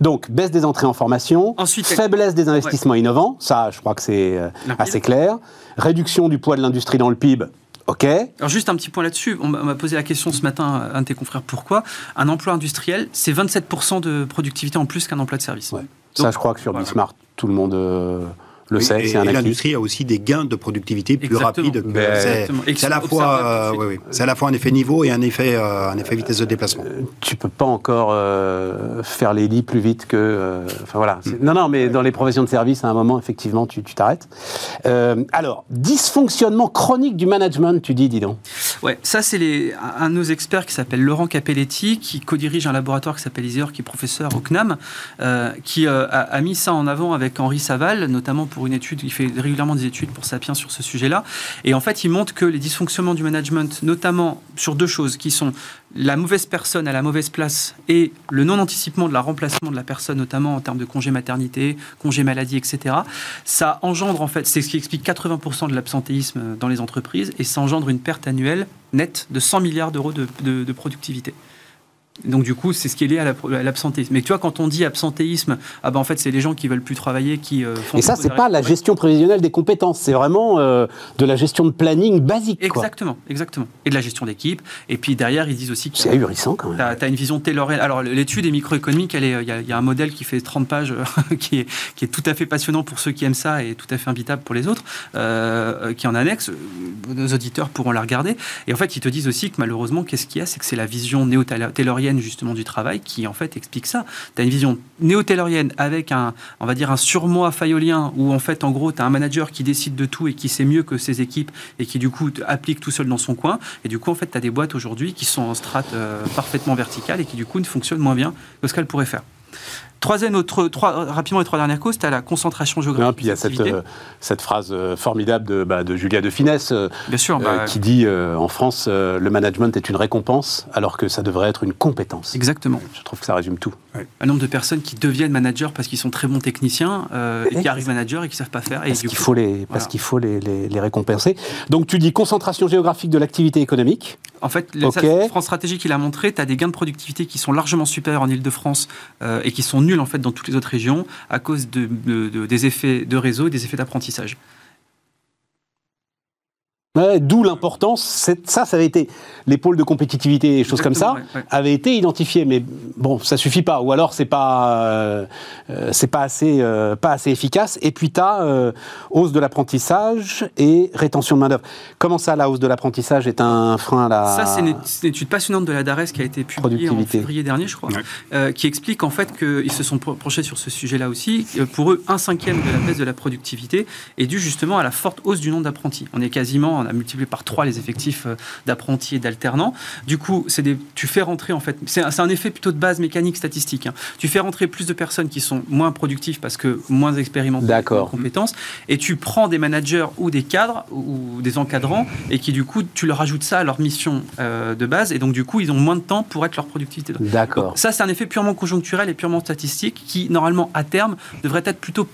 Donc baisse des entrées en formation, Ensuite, faiblesse des investissements innovants, ça je crois que c'est assez clair, réduction du poids de l'industrie dans le PIB, OK. Alors juste un petit point là-dessus. On m'a posé la question ce matin, un de tes confrères, pourquoi un emploi industriel, c'est 27% de productivité en plus qu'un emploi de service. Ça, je crois que sur Bismarck, tout le monde... Euh, le sait, et, l'industrie a aussi des gains de productivité plus rapides. C'est à la fois, euh, c'est à la fois un effet niveau et un effet, euh, un effet vitesse de déplacement. Euh, tu peux pas encore faire les lits plus vite que, enfin voilà. Non, non, mais dans les professions de service, à un moment, effectivement, tu t'arrêtes. alors, dysfonctionnement chronique du management, tu dis, dis donc. Ouais, ça c'est un de nos experts qui s'appelle Laurent Capelletti, qui co-dirige un laboratoire qui s'appelle Iser, qui est professeur au CNAM, qui a, a, mis ça en avant avec Henri Saval, notamment pour une étude, il fait régulièrement des études pour Sapiens sur ce sujet-là. Et en fait, il montre que les dysfonctionnements du management, notamment sur deux choses, qui sont la mauvaise personne à la mauvaise place et le non-anticipement de la remplacement de la personne, notamment en termes de congé maternité, congé maladie, etc., ça engendre, en fait, c'est ce qui explique 80% de l'absentéisme dans les entreprises et ça engendre une perte annuelle nette de 100 milliards d'euros de productivité. Donc du coup, c'est ce qui est lié à l'absentéisme. Mais tu vois, quand on dit absentéisme, ah ben en fait, c'est les gens qui veulent plus travailler, qui euh, font. Et ça, c'est pas la gestion prévisionnelle des compétences, c'est vraiment euh, de la gestion de planning basique. Exactement, exactement. Et de la gestion d'équipe. Et puis derrière, ils disent aussi que. C'est ahurissant quand même. Tu as, une vision taylorienne. Alors l'étude est microéconomique, il y, y, a un modèle qui fait 30 pages, qui, est, qui est tout à fait passionnant pour ceux qui aiment ça et tout à fait invitable pour les autres, euh, qui est en annexe. Nos auditeurs pourront la regarder. Et en fait, ils te disent aussi que malheureusement, qu'est-ce qu'il y a? C'est que c'est la vision néo-taylorienne justement du travail qui en fait explique ça. Tu as une vision néo-taylorienne avec un, on va dire, un surmoi fayolien où en fait, en gros, tu as un manager qui décide de tout et qui sait mieux que ses équipes et qui du coup applique tout seul dans son coin. Et du coup, en fait, tu as des boîtes aujourd'hui qui sont en strate euh, parfaitement verticale et qui du coup ne fonctionnent moins bien que ce qu'elles pourraient faire. Troisième, autre, trois, rapidement, les trois dernières causes, tu as la concentration géographique. puis il y a cette, euh, cette phrase euh, formidable de, bah, de, Julia de Finesse euh, Bien sûr, bah, qui dit en France, le management est une récompense alors que ça devrait être une compétence. Exactement. Je trouve que ça résume tout. Un nombre de personnes qui deviennent managers parce qu'ils sont très bons techniciens et qui arrivent managers et qui ne savent pas faire. parce qu'il faut, les, parce qu'il faut les, les, récompenser. Donc tu dis concentration géographique de l'activité économique. En fait, France Stratégie qui l'a montré, tu as des gains de productivité qui sont largement supérieurs en Ile-de-France et qui sont nuls en fait dans toutes les autres régions à cause de, des effets de réseau et des effets d'apprentissage. D'où l'importance, ça, ça avait été, les pôles de compétitivité et choses comme ça, avaient été identifiés, mais bon, ça suffit pas, ou alors c'est pas, euh, c'est pas assez, euh, pas assez efficace. Et puis tu as euh, hausse de l'apprentissage et rétention de main d'œuvre. Comment ça, la hausse de l'apprentissage est un frein à la Ça, c'est une, étude passionnante de la DARES qui a été publiée en février dernier, je crois, qui explique en fait qu'ils se sont penchés sur ce sujet-là aussi. Pour eux, un cinquième de la baisse de la productivité est dû justement à la forte hausse du nombre d'apprentis. On est quasiment on a multiplié par trois les effectifs euh, d'apprentis et d'alternants. Du coup, c'est des, tu fais rentrer en fait, c'est un, effet plutôt de base mécanique statistique. Hein. Tu fais rentrer plus de personnes qui sont moins productives parce que moins expérimentées en compétences, et tu prends des managers ou des cadres ou des encadrants et qui du coup tu leur ajoutes ça à leur mission euh, de base et donc du coup ils ont moins de temps pour être leur productivité. D'accord. Ça c'est un effet purement conjoncturel et purement statistique qui normalement à terme devrait être plutôt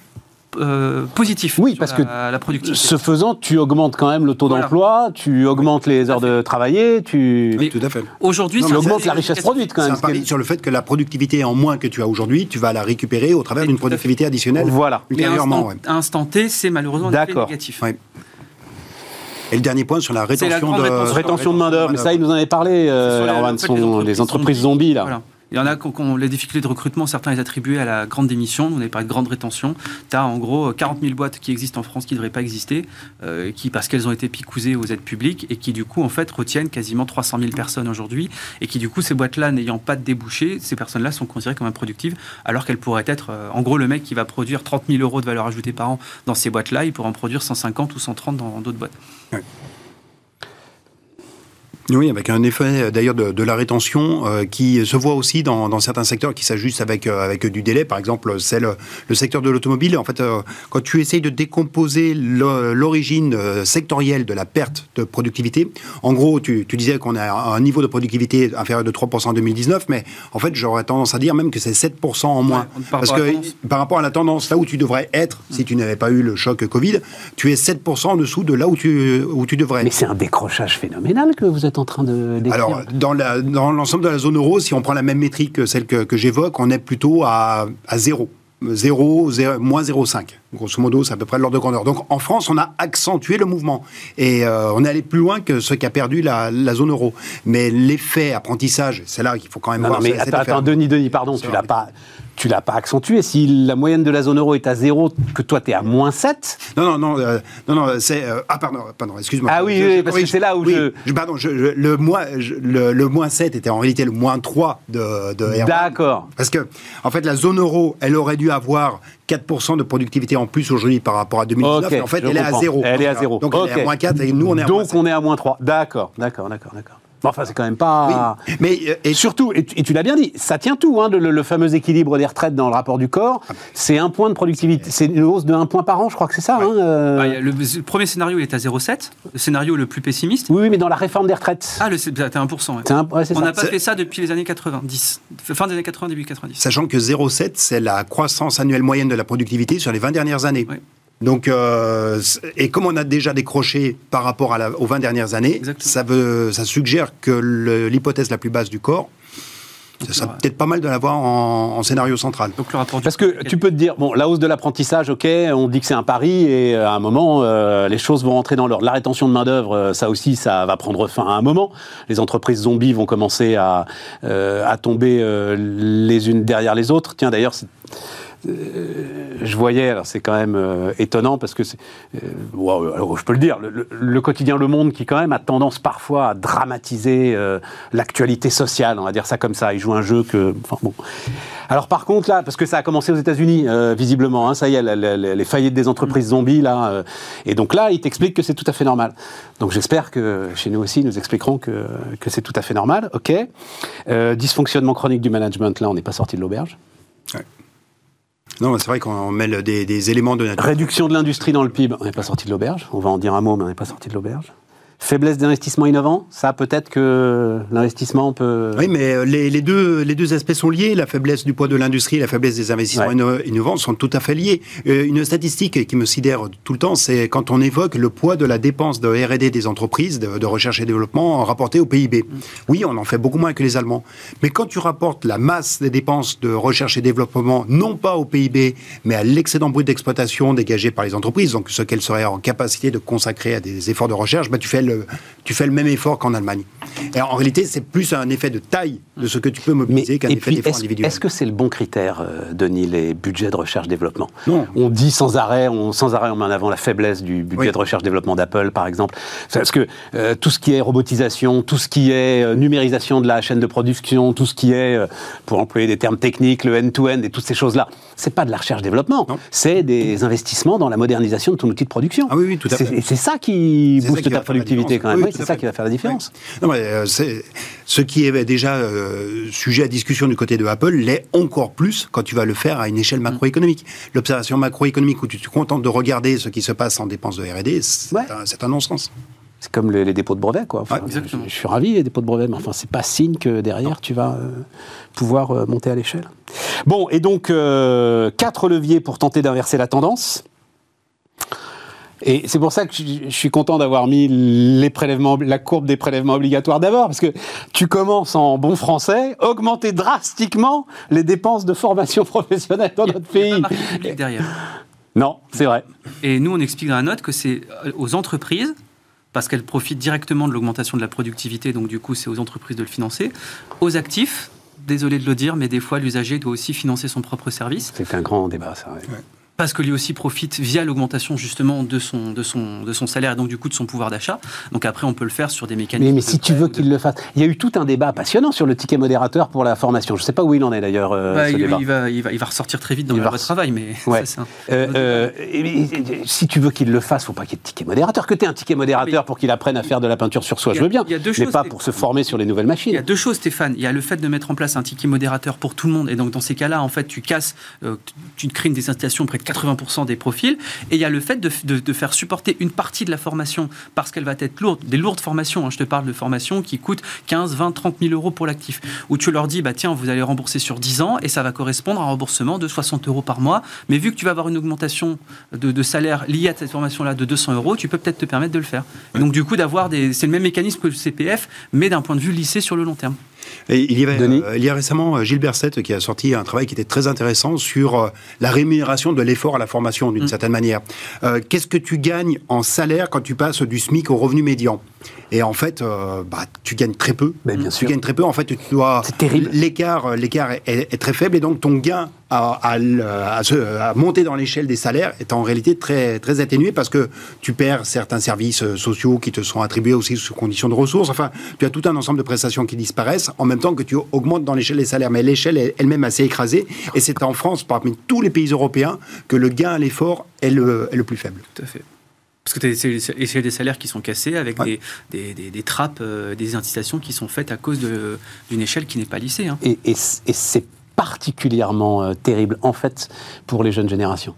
euh, positif oui, parce que la productivité. Ce faisant, tu augmentes quand même le taux d'emploi, tu augmentes les heures de travailler, tu. Oui, tout à fait. Aujourd'hui, tu augmentes la richesse produite quand même. C'est un pari sur le fait que la productivité en moins que tu as aujourd'hui, tu vas la récupérer au travers d'une productivité additionnelle. Voilà. Ultérieurement. Mais instant, T, c'est malheureusement négatif. Et le dernier point sur la rétention de, rétention de main d'œuvre. Mais ça, il nous en avait parlé, euh, Erwan, sont les entreprises zombies là. Il y en a qui ont les difficultés de recrutement, certains les attribués à la grande démission, on avait parlé de grande rétention. Tu as en gros 40 000 boîtes qui existent en France qui ne devraient pas exister, euh, qui, parce qu'elles ont été picousées aux aides publiques et qui du coup en fait retiennent quasiment 300 000 personnes aujourd'hui et qui du coup ces boîtes-là n'ayant pas de débouchés, ces personnes-là sont considérées comme improductives alors qu'elles pourraient être, euh, en gros le mec qui va produire 30 000 euros de valeur ajoutée par an dans ces boîtes-là, il pourrait en produire 150 ou 130 dans d'autres boîtes. Oui, avec un effet euh, d'ailleurs de, la rétention euh, qui se voit aussi dans, certains secteurs qui s'ajustent avec, euh, avec du délai. Par exemple, c'est le, secteur de l'automobile. En fait, quand tu essayes de décomposer l'origine sectorielle de la perte de productivité, en gros, tu, disais qu'on a un niveau de productivité inférieur de 3% en 2019, mais en fait, j'aurais tendance à dire même que c'est 7% en moins. Parce que par rapport à la tendance, là où tu devrais être, si tu n'avais pas eu le choc Covid, tu es 7% en dessous de là où tu, où tu devrais être. Mais c'est un décrochage phénoménal que vous êtes en train de Alors, dans, l'ensemble de la zone euro, si on prend la même métrique que celle que, j'évoque, on est plutôt à, à zéro. 0, 0 moins 0,5. Grosso modo, c'est à peu près l'ordre de grandeur. Donc en France, on a accentué le mouvement. Et euh, on est allé plus loin que ce qu'a perdu la, zone euro. Mais l'effet apprentissage, c'est là qu'il faut quand même voir. Non, mais attends, Denis, Denis, pardon, tu l'as pas tu l'as pas accentué. Si la moyenne de la zone euro est à 0, que toi, tu es à moins 7 Non, non, non, euh, non, non c'est... Euh, ah, pardon, pardon excuse-moi. Ah oui, oui parce que c'est là où je... Pardon, le, moins, le, moins 7 était en réalité le moins 3 de, de D'accord. Parce que, en fait, la zone euro, elle aurait dû avoir 4% de productivité en plus aujourd'hui par rapport à 2019. en fait, elle est à 0. Elle est à 0. Donc, elle est à moins 4 et nous, on est à Donc, on est à moins 3. D'accord, d'accord, d'accord, d'accord. Enfin, c'est quand même pas. mais euh, et surtout, et tu, l'as bien dit, ça tient tout, hein, le, fameux équilibre des retraites dans le rapport du corps. Ah. C'est un point de productivité, c'est une hausse de 1 point par an, je crois que c'est ça. Hein, euh. bah, le, premier scénario il est à 0,7. Le scénario le plus pessimiste. Oui, mais dans la réforme des retraites. Ah, c'est à 1%. On n'a pas fait ça depuis les années 90, fin des années 80, début 90. Sachant que 0,7, c'est la croissance annuelle moyenne de la productivité sur les 20 dernières années. Donc, euh, et comme on a déjà décroché par rapport à aux 20 dernières années, ça, veut, ça suggère que l'hypothèse la plus basse du corps, ça serait peut-être pas mal de l'avoir en, scénario central. Donc, le Parce que tu peux te dire, bon, la hausse de l'apprentissage, ok, on dit que c'est un pari, et euh, à un moment, euh, les choses vont rentrer dans l'ordre. La rétention de main-d'œuvre, ça aussi, ça va prendre fin à un moment. Les entreprises zombies vont commencer à, à tomber les unes derrière les autres. Tiens, d'ailleurs, euh, je voyais, alors c'est quand même euh, étonnant parce que, euh, je peux le dire, le, quotidien Le Monde qui quand même a tendance parfois à dramatiser l'actualité sociale, on va dire ça comme ça. Il joue un jeu que, enfin bon. Alors par contre là, parce que ça a commencé aux États-Unis visiblement, hein, ça y est, les faillites des entreprises zombies là, et donc là, il t'explique que c'est tout à fait normal. Donc j'espère que chez nous aussi, nous expliquerons que, c'est tout à fait normal. Ok. dysfonctionnement chronique du management, là, on n'est pas sorti de l'auberge. Non, c'est vrai qu'on mêle des, éléments de nature. Réduction de l'industrie dans le PIB, on n'est pas sorti de l'auberge. On va en dire un mot, mais on n'est pas sorti de l'auberge. Faiblesse d'investissement innovant, ça peut-être que l'investissement peut... Oui, mais euh, les, deux, les deux aspects sont liés. La faiblesse du poids de l'industrie et la faiblesse des investissements innovants sont tout à fait liés. Euh, une statistique qui me sidère tout le temps, c'est quand on évoque le poids de la dépense de R&D des entreprises, de, recherche et développement, rapporté au PIB. Mm. Oui, on en fait beaucoup moins que les Allemands. Mais quand tu rapportes la masse des dépenses de recherche et développement, non pas au PIB, mais à l'excédent brut d'exploitation dégagé par les entreprises, donc ce qu'elles seraient en capacité de consacrer à des efforts de recherche, bah, tu fais tu fais le même effort qu'en Allemagne. Et en réalité, c'est plus un effet de taille de ce que tu peux mobiliser qu'un effet d'effort individuel. Est-ce que c'est le bon critère, euh, Denis, les budgets de recherche-développement On dit sans arrêt, on, sans arrêt, on met en avant la faiblesse du budget de recherche-développement d'Apple, par exemple. Parce que euh, tout ce qui est robotisation, tout ce qui est euh, numérisation de la chaîne de production, tout ce qui est, pour employer des termes techniques, le end-to-end et toutes ces choses-là, c'est pas de la recherche-développment, c'est des investissements dans la modernisation de ton outil de production. Ah oui, oui, tout à fait. Et c'est ça qui booste ta productivité quand même. Oui, c'est ça qui va faire la différence. Non, mais, ce qui est déjà euh, sujet à discussion du côté de Apple l'est encore plus quand tu vas le faire à une échelle macroéconomique. L'observation macroéconomique où tu te contentes de regarder ce qui se passe en dépenses de R&D, c'est un, non-sens. C'est comme les, dépôts de brevets, quoi. je, suis ravi, les dépôts de brevets, mais enfin, c'est pas signe que derrière, tu vas euh, pouvoir euh, monter à l'échelle. Bon, et donc, quatre leviers pour tenter d'inverser la tendance. Et c'est pour ça que je suis content d'avoir mis les prélèvements, la courbe des prélèvements obligatoires d'abord, parce que tu commences en bon français, augmenter drastiquement les dépenses de formation professionnelle dans notre pays. derrière. Non, c'est vrai. Et nous, on explique dans la note que c'est euh, aux entreprises, parce qu'elles profitent directement de l'augmentation de la productivité, donc du coup, c'est aux entreprises de le financer, aux actifs, désolé de le dire, mais des fois, l'usager doit aussi financer son propre service. C'est un grand débat, ça. ouais. Parce que lui aussi profite via l'augmentation justement de son, de, son, de son salaire et donc du coup de son pouvoir d'achat. Donc après, on peut le faire sur des mécanismes. Mais, si tu veux de- qu'il le fasse. Il y a eu tout un débat passionnant sur le ticket modérateur pour la formation. Je ne sais pas où il en est d'ailleurs, euh, Bah, il, il va, il, va, il va ressortir très vite dans Il le va travail, mais Ouais. ça, un- Euh, euh, si tu veux qu'il le fasse, faut pas qu'il y ait de ticket modérateur. Que tu aies un ticket modérateur Mais- pour qu'il apprenne à faire de la peinture sur soi, Il je veux bien. il y a deux mais choses, pas pour se former sur les nouvelles Il y machines. a deux choses, Stéphane. Il y a le fait de mettre en place un ticket modérateur pour tout le monde. Et donc, dans ces cas-là, en fait, tu casses, euh, tu tu crées une désincitation près de 80% des profils. Et il y a le fait de, de- de faire supporter une partie de la formation parce qu'elle va être lourde, des lourdes formations. hein. Je te parle de formations qui coûtent 15, 20, 30 000 euros pour l'actif. Où tu leur dis, bah, tiens, vous allez rembourser sur 10 ans et ça va correspondre à un remboursement de 60 euros par mois. Mais vu que tu vas avoir une augmentation de, de salaire liée à cette formation-là de 200 euros, tu peux peut-être te permettre de le faire. Et donc, du coup, d'avoir des. C'est le même mécanisme que le CPF, mais d'un point de vue lycée sur le long terme. Et il, y avait, Denis euh, il y a récemment euh, Gilles Berset qui a sorti un travail qui était très intéressant sur euh, la rémunération de l'effort à la formation d'une Mm. certaine manière. Euh, Qu'est-ce que tu gagnes en salaire quand tu passes du SMIC au revenu médian? Et en fait, euh, bah, tu gagnes très peu. Mais bien tu sûr. gagnes très peu. En fait, tu dois. C'est terrible. L'écart, l'écart est, est- est très faible et donc ton gain à, à l- à se- à monter dans l'échelle des salaires est en réalité très, très atténué parce que tu perds certains services euh, sociaux qui te sont attribués aussi sous conditions de ressources. Enfin, tu as tout un ensemble de prestations qui disparaissent en même temps que tu augmentes dans l'échelle des salaires. Mais l'échelle est elle-même assez écrasée et c'est en France, parmi tous les pays européens, que le gain à l'effort est le, est le plus faible. Tout à fait. Parce que tu as des salaires qui sont cassés avec Ouais. des, des, des- des trappes, euh, des incitations qui sont faites à cause d'une échelle qui n'est pas lissée. hein. Et, et c'est particulièrement euh, terrible, en fait, pour les jeunes générations.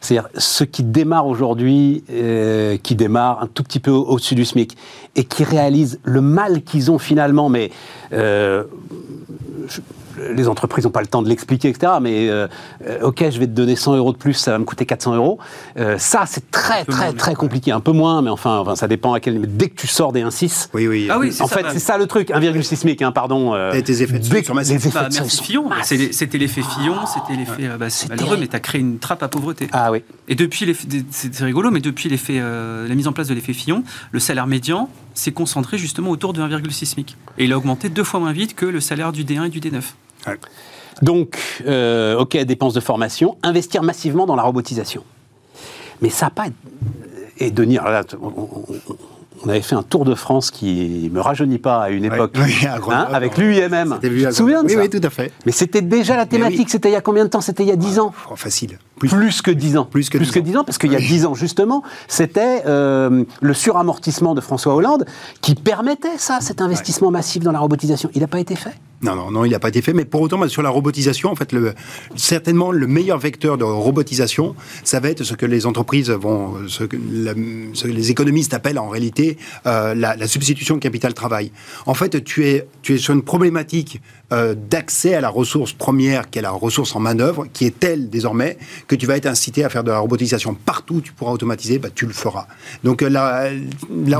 C'est-à-dire, ceux qui démarrent aujourd'hui, euh, qui démarrent un tout petit peu au- au-dessus du SMIC, et qui réalisent le mal qu'ils ont finalement, mais euh, je- les entreprises n'ont pas le temps de l'expliquer, etc. Mais euh, ok, je vais te donner 100 euros de plus, ça va me coûter 400 euros. Euh, ça, c'est très, très, très compliqué. Un peu moins, mais enfin, enfin, ça dépend à quel. mais Dès que tu sors des 1,6, Oui, oui. Ah oui, c'est en ça, fait, bah. c'est ça le truc, 1,6 SMIC, hein, pardon. euh, Et tes effets de dès massifs. les effets Bah, de merci Fillon. C'était l'effet Fillon, c'était l'effet. bah, c'est malheureux, mais tu as créé une trappe à pauvreté. Ah oui. Et depuis, c'est rigolo, mais depuis l'effet, euh, la mise en place de l'effet Fillon, le salaire médian s'est concentré justement autour de 1,6 SMIC. Et il a augmenté deux fois moins vite que le salaire du D1 et du D9. Donc, euh, ok, dépenses de formation, investir massivement dans la robotisation. Mais ça n'a pas. Et Denis, là, on, avait fait un tour de France qui me rajeunit pas à une époque, oui, à Grenoble, hein, avec l'UIMM. Tu te souviens de Oui, ça oui, tout à fait. Mais c'était déjà la thématique, c'était il y a combien de temps? C'était il y a 10 ans? Oh, facile. Plus, que 10 ans. Plus que 10 ans. parce qu'il y a Oui. 10 ans, justement, c'était euh, le suramortissement de François Hollande qui permettait ça, cet investissement massif dans la robotisation. Il n'a pas été fait. Non, non, non, il n'a pas été fait. Mais pour autant, sur la robotisation, en fait, le, certainement le meilleur vecteur de robotisation, ça va être ce que les entreprises vont, ce que, la- ce que les économistes appellent en réalité euh, la, la substitution capital-travail. En fait, tu es, tu es sur une problématique euh, d'accès à la ressource première, qui est la ressource en manœuvre, qui est telle désormais que tu vas être incité à faire de la robotisation partout. où Tu pourras automatiser, bah, tu le feras. Donc euh, la,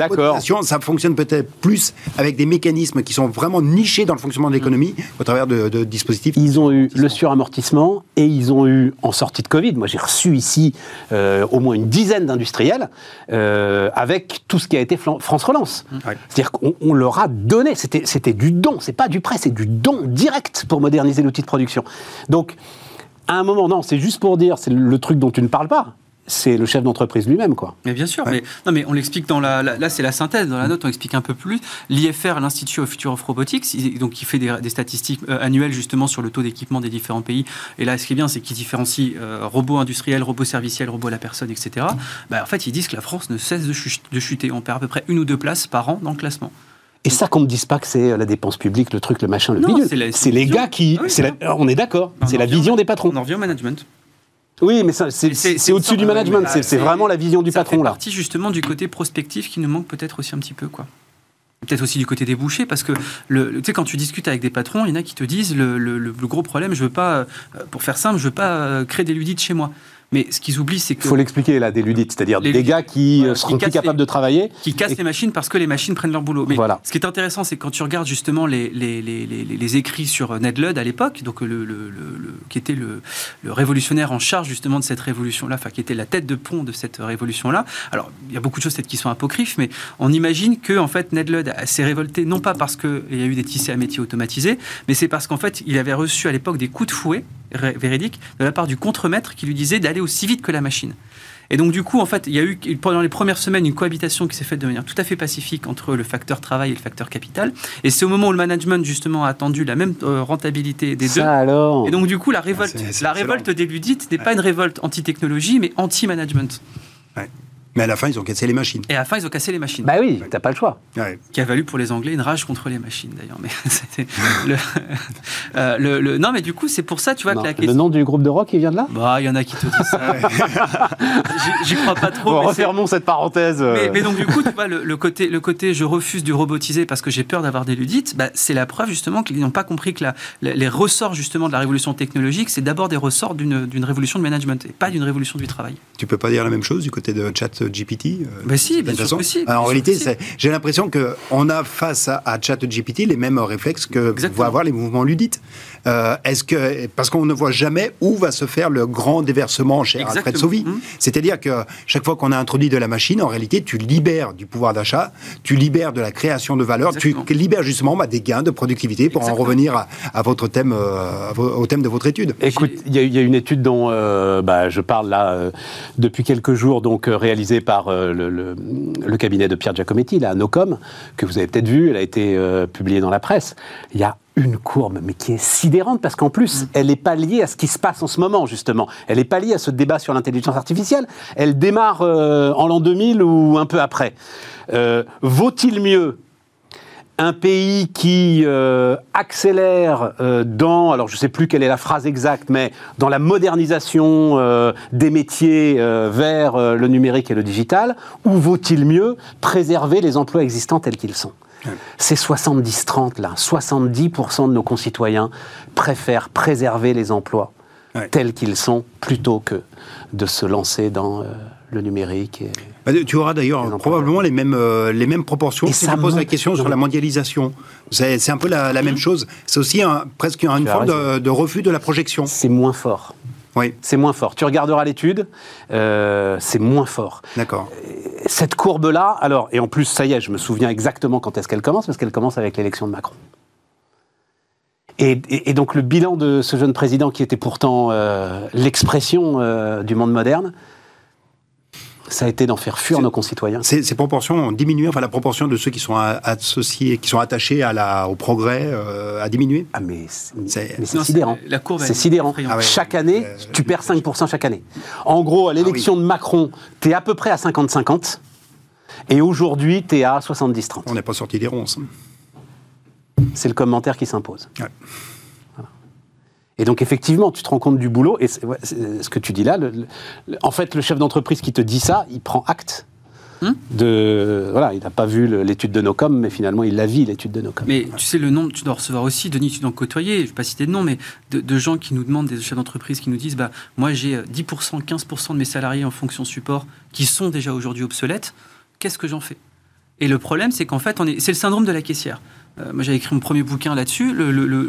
robotisation, ça fonctionne peut-être plus avec des mécanismes qui sont vraiment nichés dans le fonctionnement de l'économie au travers de, de dispositifs. Ils ont eu le suramortissement et ils ont eu, en sortie de Covid, moi j'ai reçu ici euh, au moins une dizaine d'industriels euh, avec tout ce qui a été France Relance. Ouais. C'est-à-dire qu'on on leur a donné, c'était c'était du don, c'est pas du prêt, c'est du don direct pour moderniser l'outil de production. Donc, à un moment, non, c'est juste pour dire, c'est le truc dont tu ne parles pas, c'est le chef d'entreprise lui-même, quoi. Mais bien sûr, Ouais. mais, non, mais on l'explique dans la, la- là c'est la synthèse, dans la note on explique un peu plus. L'IFR, l'Institut of Future of Robotics, il- donc qui fait des, des statistiques euh, annuelles justement sur le taux d'équipement des différents pays. Et là, ce qui est bien, c'est qu'il différencie euh, robots industriels, robots serviciels, robots à la personne, etc. Bah, en fait, ils disent que la France ne cesse de chuter. On perd à peu près une ou deux places par an dans le classement. Et ça, qu'on ne dise pas que c'est la dépense publique, le truc, le machin, le Non, bidule. c'est les gars qui. Ah oui, c'est la- on est d'accord, c'est la vision des patrons. On en revient au management. Oui, mais c'est au-dessus du management, mais c'est vraiment la vision du ça patron, fait là. partie justement du côté prospectif qui nous manque peut-être aussi un petit peu, quoi. Peut-être aussi du côté des bouchers, parce que le, tu sais, quand tu discutes avec des patrons, il y en a qui te disent le, le- le- le gros problème, je veux pas, euh, pour faire simple, je veux pas euh, créer des ludites chez moi. Mais ce qu'ils oublient, c'est que. Il faut l'expliquer là, des ludites, c'est-à-dire des gars qui voilà, seront qui plus capables les, de travailler. Qui cassent et... les machines parce que les machines prennent leur boulot. Mais voilà. ce qui est intéressant, c'est quand tu regardes justement les, les, les, les écrits sur Ned Ludd à l'époque, donc le, le, le, qui était le, révolutionnaire en charge justement de cette révolution-là, enfin qui était la tête de pont de cette révolution-là. Alors, il y a beaucoup de choses peut-être qui sont apocryphes, mais on imagine que en fait Ned Ludd s'est révolté non pas parce qu'il y a eu des tissés à métier automatisés, mais c'est parce qu'en fait il avait reçu à l'époque des coups de fouet véridiques de la part du contremaître qui lui disait d'aller aussi vite que la machine. Et donc, du coup, en fait, il y a eu pendant les premières semaines une cohabitation qui s'est faite de manière tout à fait pacifique entre le facteur travail et le facteur capital. Et c'est au moment où le management, justement, a attendu la même euh, rentabilité des Ça deux. Alors? Et donc, du coup, la révolte, Ah, c'est la révolte des ludites n'est ouais. pas une révolte anti-technologie, mais anti-management. Ouais. Mais à la fin, ils ont cassé les machines. Et à la fin, ils ont cassé les machines. Bah oui, t'as pas le choix. Ouais. Qui a valu pour les Anglais une rage contre les machines, d'ailleurs. Mais c'était le, euh, le, le, non, mais du coup, c'est pour ça, tu vois, non, que la question... Le nom du groupe de rock, il vient de là? Bah, il y en a qui te disent ça. J'y crois pas trop. Bon, refermons cette parenthèse. Mais, mais, donc, du coup, tu vois, le, le, côté, le côté je refuse du robotiser parce que j'ai peur d'avoir des ludites, bah, c'est la preuve, justement, qu'ils n'ont pas compris que la, la, les ressorts, justement, de la révolution technologique, c'est d'abord des ressorts d'une révolution de management et pas d'une révolution du travail. Tu peux pas dire la même chose du côté de ChatGPT euh, bah si, bien sûr que si. Alors, en réalité, j'ai l'impression qu'on a face à, à ChatGPT les mêmes réflexes que vont avoir les mouvements ludites. Euh, Est-ce que parce qu'on ne voit jamais où va se faire le grand déversement chez Exactement. Alfred Sauvy, Mmh. c'est-à-dire que chaque fois qu'on a introduit de la machine, en réalité, tu libères du pouvoir d'achat, tu libères de la création de valeur, Exactement. tu libères justement bah, des gains de productivité pour Exactement. en revenir à, à votre thème, euh, au thème de votre étude. Écoute, il y, y, a une étude dont euh, bah, je parle là euh, depuis quelques jours, donc euh, réalisée par le, le, le, cabinet de Pierre Giacometti, à Nocom, que vous avez peut-être vu, elle a été euh, publiée dans la presse. Il y a une courbe, mais qui est sidérante, parce qu'en plus, mmh. elle n'est pas liée à ce qui se passe en ce moment, justement. Elle n'est pas liée à ce débat sur l'intelligence artificielle. Elle démarre euh, en l'an 2000 ou un peu après. Euh, Vaut-il mieux un pays qui euh, accélère euh, dans, alors je ne sais plus quelle est la phrase exacte, mais dans la modernisation euh, des métiers vers le numérique et le digital, ou vaut-il mieux préserver les emplois existants tels qu'ils sont? C'est 70-30 là. 70% de nos concitoyens préfèrent préserver les emplois ouais. tels qu'ils sont plutôt que de se lancer dans euh, le numérique. Et bah, tu auras d'ailleurs probablement les mêmes, euh, les mêmes proportions et si tu poses la question sur la mondialisation. C'est un peu la, la même chose. C'est aussi un, presque une forme de, de refus de la projection. C'est moins fort. Oui. C'est moins fort. Tu regarderas l'étude, euh, c'est moins fort. D'accord. Cette courbe-là, alors, et en plus, ça y est, je me souviens exactement quand est-ce qu'elle commence, parce qu'elle commence avec l'élection de Macron. Et, et, et, donc le bilan de ce jeune président qui était pourtant euh, l'expression euh, du monde moderne, ça a été d'en faire fuir nos concitoyens. Ces, ces, proportions ont diminué, enfin la proportion de ceux qui sont associés, qui sont attachés à la, au progrès euh, a diminué. Ah mais c'est sidérant. La courbe c'est sidérant. Ah ouais, chaque année, euh, tu perds 5% chaque année. En gros, à l'élection ah oui. de Macron, tu es à peu près à 50-50. Et aujourd'hui, tu es à 70-30. On n'est pas sorti des ronces. C'est le commentaire qui s'impose. Ouais. Et donc effectivement, tu te rends compte du boulot. Et ouais, ce que tu dis là, le, le, en fait, le chef d'entreprise qui te dit ça, il prend acte. Hum de, voilà, il n'a pas vu l'étude de Nocom, mais finalement, il la vit, l'étude de Nocom. Mais tu sais, le nombre, tu dois recevoir aussi, Denis, tu dois en côtoyer, je ne vais pas citer de nom, mais de, de, gens qui nous demandent, des chefs d'entreprise qui nous disent bah, Moi, j'ai 10%, 15% de mes salariés en fonction support qui sont déjà aujourd'hui obsolètes, qu'est-ce que j'en fais? Et le problème, c'est qu'en fait, c'est le syndrome de la caissière. Euh, moi, j'avais écrit mon premier bouquin là-dessus.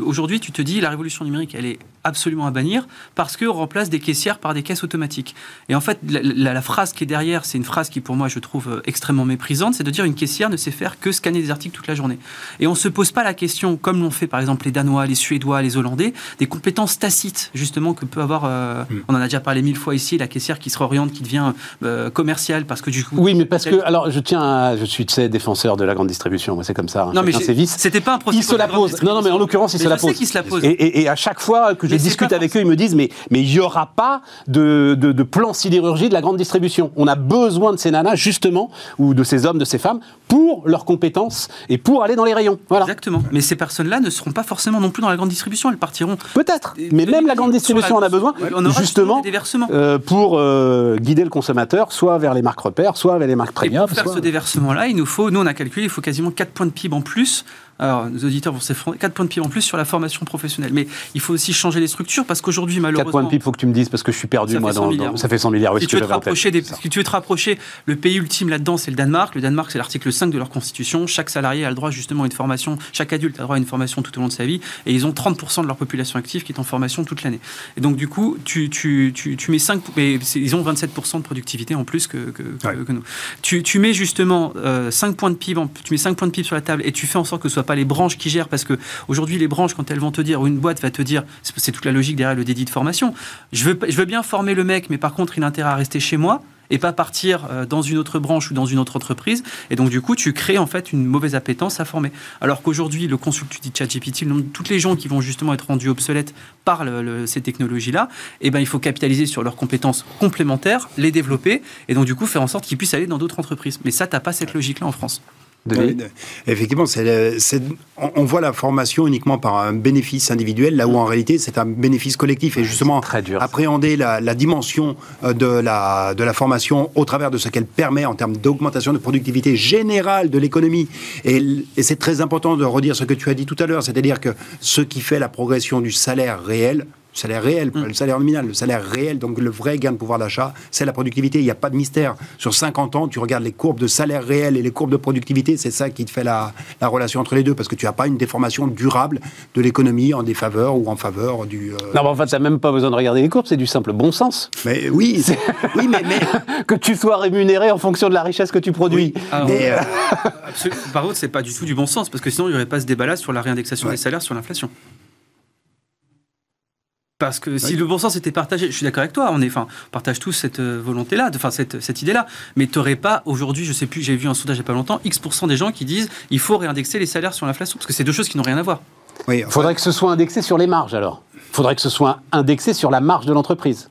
Aujourd'hui, tu te dis, la révolution numérique, elle est absolument à bannir parce qu'on remplace des caissières par des caisses automatiques. Et en fait, la, la, la phrase qui est derrière, c'est une phrase qui, pour moi, je trouve euh, extrêmement méprisante, c'est de dire une caissière ne sait faire que scanner des articles toute la journée. Et on ne se pose pas la question, comme l'ont fait par exemple les Danois, les Suédois, les Hollandais, des compétences tacites, justement, que peut avoir, euh, mm. on en a déjà parlé mille fois ici, la caissière qui se réoriente, qui devient euh, commerciale parce que du coup... Oui, mais parce que, alors, je tiens à, je suis, tu sais, défenseur de la grande distribution, moi, c'est comme ça. Hein, non, mais c'était pas un procès il se la pose. Non, non, mais en l'occurrence, il mais se la je sais pose. qu'il se la pose. Et, et, et, à chaque fois que je Mais discute avec eux, ils me disent mais mais il n'y aura pas de, de, de plan sidérurgie de la grande distribution. On a besoin de ces nanas justement ou de ces hommes, de ces femmes pour leurs compétences et pour aller dans les rayons. Voilà. Exactement. Mais ces personnes-là ne seront pas forcément non plus dans la grande distribution. Elles partiront. Peut-être. Mais même la grande distribution en a besoin On justement des euh, pour euh, guider le consommateur soit vers les marques repères, soit vers les marques Et premium. pour faire soit- ce déversement-là, il nous faut, nous on a calculé, il faut quasiment 4 points de PIB en plus Alors, nos auditeurs vont s'effondrer. 4 points de PIB en plus sur la formation professionnelle. Mais il faut aussi changer les structures parce qu'aujourd'hui, malheureusement. 4 points de PIB, il faut que tu me dises parce que je suis perdu, moi, fait 100 dans, dans- Ça fait 100 milliards, oui, si tu, veux te rapprocher des, si tu veux te rapprocher, le pays ultime là-dedans, c'est le Danemark. Le Danemark, c'est l'article 5 de leur constitution. Chaque salarié a le droit justement à une formation, chaque adulte a le droit à une formation tout au long de sa vie. Et ils ont 30% de leur population active qui est en formation toute l'année. Et donc, du coup, tu, tu, tu, tu mets 5. Mais ils ont 27% de productivité en plus que, que, que- Ouais. que nous. Tu, tu mets justement euh, 5 points de PIB, en- tu mets 5 points de PIB sur la table et tu fais en sorte que ce soit pas les branches qui gèrent parce que aujourd'hui les branches quand elles vont te dire ou une boîte va te dire c'est toute la logique derrière le dédit de formation. Je veux, je veux bien former le mec mais par contre il a intérêt à rester chez moi et pas partir euh, dans une autre branche ou dans une autre entreprise. Et donc, du coup, tu crées en fait une mauvaise appétence à former. Alors qu'aujourd'hui, le consultant du ChatGPT, toutes les gens qui vont justement être rendus obsolètes par le- le- ces technologies-là, eh ben, il faut capitaliser sur leurs compétences complémentaires, les développer, et donc, du coup, faire en sorte qu'ils puissent aller dans d'autres entreprises. Mais ça, t'as pas cette logique-là en France. Effectivement, c'est- on, on voit la formation uniquement par un bénéfice individuel, là où en réalité c'est un bénéfice collectif. Et justement, très dur, ça. appréhender la, la dimension euh, de la, de la formation au travers de ce qu'elle permet en termes d'augmentation de productivité générale de l'économie. Et, et c'est très important de redire ce que tu as dit tout à l'heure, c'est-à-dire que ce qui fait la progression du salaire réel, le salaire réel, pas le salaire nominal, le salaire réel, donc le vrai gain de pouvoir d'achat, c'est la productivité. Il n'y a pas de mystère. Sur 50 ans, tu regardes les courbes de salaire réel et les courbes de productivité, c'est ça qui te fait la, la relation entre les deux, parce que tu n'as pas une déformation durable de l'économie en défaveur ou en faveur du... euh, Non, mais en fait, tu n'as même pas besoin de regarder les courbes, c'est du simple bon sens. Mais oui, oui, mais, mais, Que tu sois rémunéré en fonction de la richesse que tu produis. Alors, mais, euh, par contre, c'est pas du tout du bon sens, parce que sinon, il n'y aurait pas ce débat-là sur la réindexation Ouais. des salaires sur l'inflation. Parce que si le bon sens était partagé, je suis d'accord avec toi, on, est, enfin, partage tous cette euh, volonté-là, enfin cette, cette idée-là, mais tu n'aurais pas, aujourd'hui, je sais plus, j'ai vu un sondage il n'y a pas longtemps, X% des gens qui disent il faut réindexer les salaires sur l'inflation, parce que c'est deux choses qui n'ont rien à voir. oui, enfin, faudrait que ce soit indexé sur les marges, alors. Il faudrait que ce soit indexé sur la marge de l'entreprise.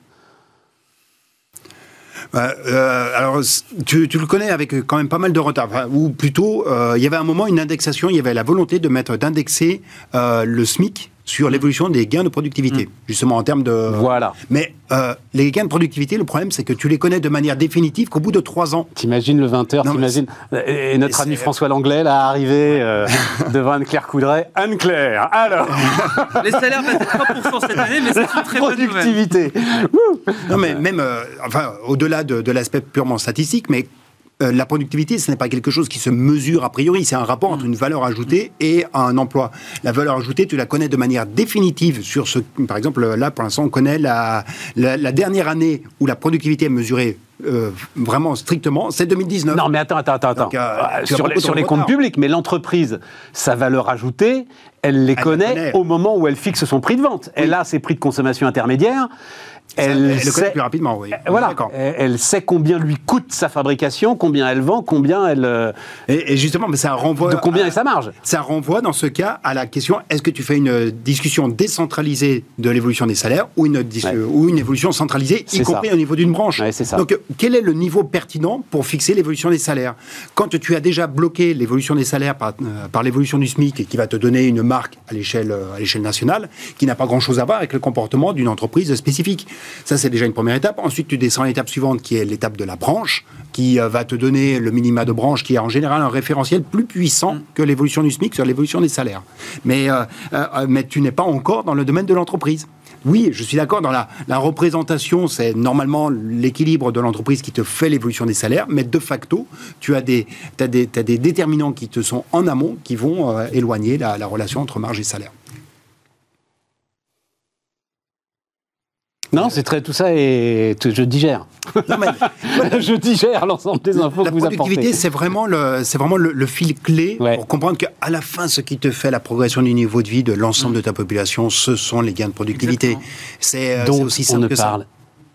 Euh, euh, alors, tu, tu le connais avec euh, quand même pas mal de retard. Enfin, ou plutôt, euh, il y avait un moment une indexation, il y avait la volonté de mettre d'indexer euh, le SMIC sur l'évolution des gains de productivité, justement en termes de. Voilà. Mais euh, les gains de productivité, le problème, c'est que tu les connais de manière définitive qu'au bout de trois ans. T'imagines le 20h, Non, mais t'imagines. Et notre ami François Langlais, là, arrivé euh, devant Anne-Claire Coudray. Anne-Claire, alors, Les salaires baissent de 3% cette année, mais c'est une très bonne nouvelle. productivité. Non, mais même, euh, enfin, au-delà de, de l'aspect purement statistique, mais euh, la productivité, ce n'est pas quelque chose qui se mesure a priori, c'est un rapport entre une valeur ajoutée et un emploi. La valeur ajoutée, tu la connais de manière définitive sur ce... Par exemple, là, pour l'instant, on connaît la, la, la dernière année où la productivité est mesurée euh, vraiment strictement, c'est 2019. Non, mais attends, attends, attends. Donc, euh, sur les, sur les comptes publics, mais l'entreprise, sa valeur ajoutée, elle les connaît, connaît. au moment où elle fixe son prix de vente. Elle a ses prix de consommation intermédiaires. Elle, elle le connaît plus rapidement, oui. Euh, Voilà, D'accord. elle, elle sait combien lui coûte sa fabrication, combien elle vend, combien elle, euh, Et, et justement, mais ça renvoie... de combien à- est sa marge. Ça renvoie dans ce cas à la question est-ce que tu fais une discussion décentralisée de l'évolution des salaires ou une, dis- Ouais. ou une évolution centralisée, y compris ça. au niveau d'une branche Ouais, c'est ça. Donc, euh, quel est le niveau pertinent pour fixer l'évolution des salaires? Quand tu as déjà bloqué l'évolution des salaires par, euh, par l'évolution du SMIC et qui va te donner une marque euh, à l'échelle nationale, qui n'a pas grand-chose à voir avec le comportement d'une entreprise spécifique. Ça, c'est déjà une première étape. Ensuite, tu descends à l'étape suivante, qui est l'étape de la branche, qui euh, va te donner le minima de branche, qui est en général un référentiel plus puissant que l'évolution du SMIC sur l'évolution des salaires. Mais, euh, euh, mais tu n'es pas encore dans le domaine de l'entreprise. Oui, je suis d'accord, dans la, la représentation, c'est normalement l'équilibre de l'entreprise qui te fait l'évolution des salaires, mais de facto, tu as des, t'as des, t'as des déterminants qui te sont en amont qui vont euh, éloigner la, la relation entre marge et salaire. Non, c'est très tout ça et je digère. Non, mais, je digère l'ensemble des infos la que vous productivité, apportez. c'est vraiment le, c'est vraiment le, le fil clé Ouais. pour comprendre qu'à la fin, ce qui te fait la progression du niveau de vie de l'ensemble de ta population, ce sont les gains de productivité. C'est euh, c'est dont aussi on simple ne que ça. parle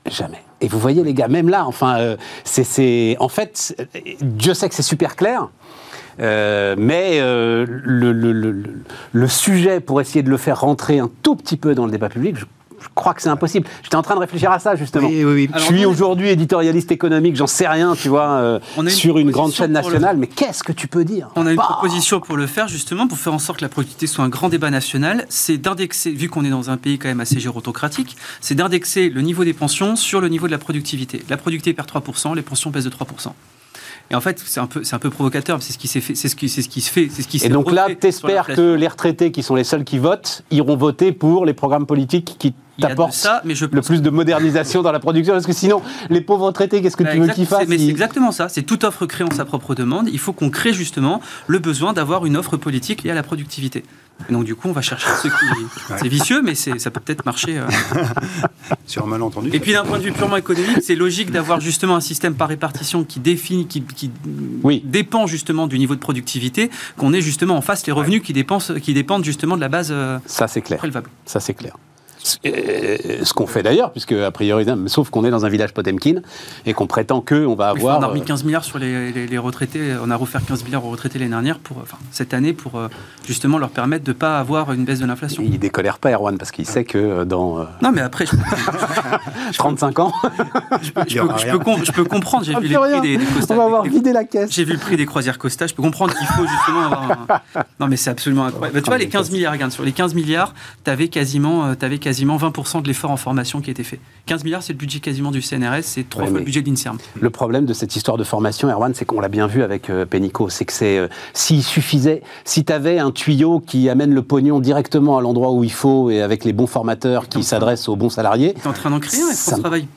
jamais. Et vous voyez les gars, même là, enfin, euh, c'est, c'est, en fait, Dieu sait que c'est super clair. euh, mais euh, le, le- le- le- le sujet pour essayer de le faire rentrer un tout petit peu dans le débat public, je, je crois que c'est impossible. J'étais en train de réfléchir à ça justement. Oui, oui, oui. Je suis aujourd'hui éditorialiste économique, j'en sais rien, tu vois, euh, On a une sur une grande chaîne nationale, mais qu'est-ce que tu peux dire On a une Bah, proposition pour le faire, justement, pour faire en sorte que la productivité soit un grand débat national. C'est d'indexer, vu qu'on est dans un pays quand même assez gérotocratique, c'est d'indexer le niveau des pensions sur le niveau de la productivité. La productivité perd 3%, les pensions baissent de 3%. Et en fait, c'est un peu, c'est un peu provocateur, c'est ce qui s'est fait, c'est ce qui, c'est ce qui se fait, c'est ce qui s'est Et donc là, t'espères que les retraités, qui sont les seuls qui votent, iront voter pour les programmes politiques qui T'apportent ça, mais je le plus de modernisation dans la production Parce que sinon, les pauvres retraités, qu'est-ce que Bah, tu veux exact- qu'ils fassent Mais c'est exactement ça. C'est toute offre créant sa propre demande. Il faut qu'on crée justement le besoin d'avoir une offre politique liée à la productivité. Et donc du coup, on va chercher ceux qui. C'est vicieux, mais ça peut peut-être marcher. euh. Sur un malentendu. Et puis d'un point de vue purement économique, c'est logique d'avoir justement un système par répartition qui définit, qui, qui Oui. dépend justement du niveau de productivité, qu'on ait justement en face les revenus qui, dépensent, qui dépendent justement de la base euh, Ça, c'est clair. prélevable. Ça, c'est clair. Ce- euh, Ce qu'on fait d'ailleurs, puisque a priori, sauf qu'on est dans un village Potemkin et qu'on prétend que on va avoir. on a remis euh, 15 milliards sur les, les- les retraités. On a refait 15 milliards aux retraités l'année dernière, pour, enfin, cette année, pour euh, justement leur permettre de ne pas avoir une baisse de l'inflation. il décolère pas, Erwan, parce qu'il sait que euh, dans euh, Non, mais après, je, 35 ans, je peux, je je comprendre. J'ai Ah, vu les prix des, des Costa- on va avoir des- vidé la caisse. J'ai vu le prix des croisières Costa, je peux comprendre qu'il faut justement avoir un... Non mais c'est absolument incroyable. Bah, tu vois, les 15 milliards, regarde, sur les 15 milliards, tu avais quasiment, euh, quasiment 20% de l'effort en formation qui était fait. 15 milliards, c'est le budget quasiment du CNRS, c'est trois Ouais, fois le budget de l'INSERM. Le problème de cette histoire de formation, Erwan, c'est qu'on l'a bien vu avec euh, Pénicaud, c'est que c'est euh, s'il suffisait, si tu avais un tuyau qui amène le pognon directement à l'endroit où il faut et avec les bons formateurs qui s'adressent aux bons salariés, Tu es en train d'en créer Ça France Travail.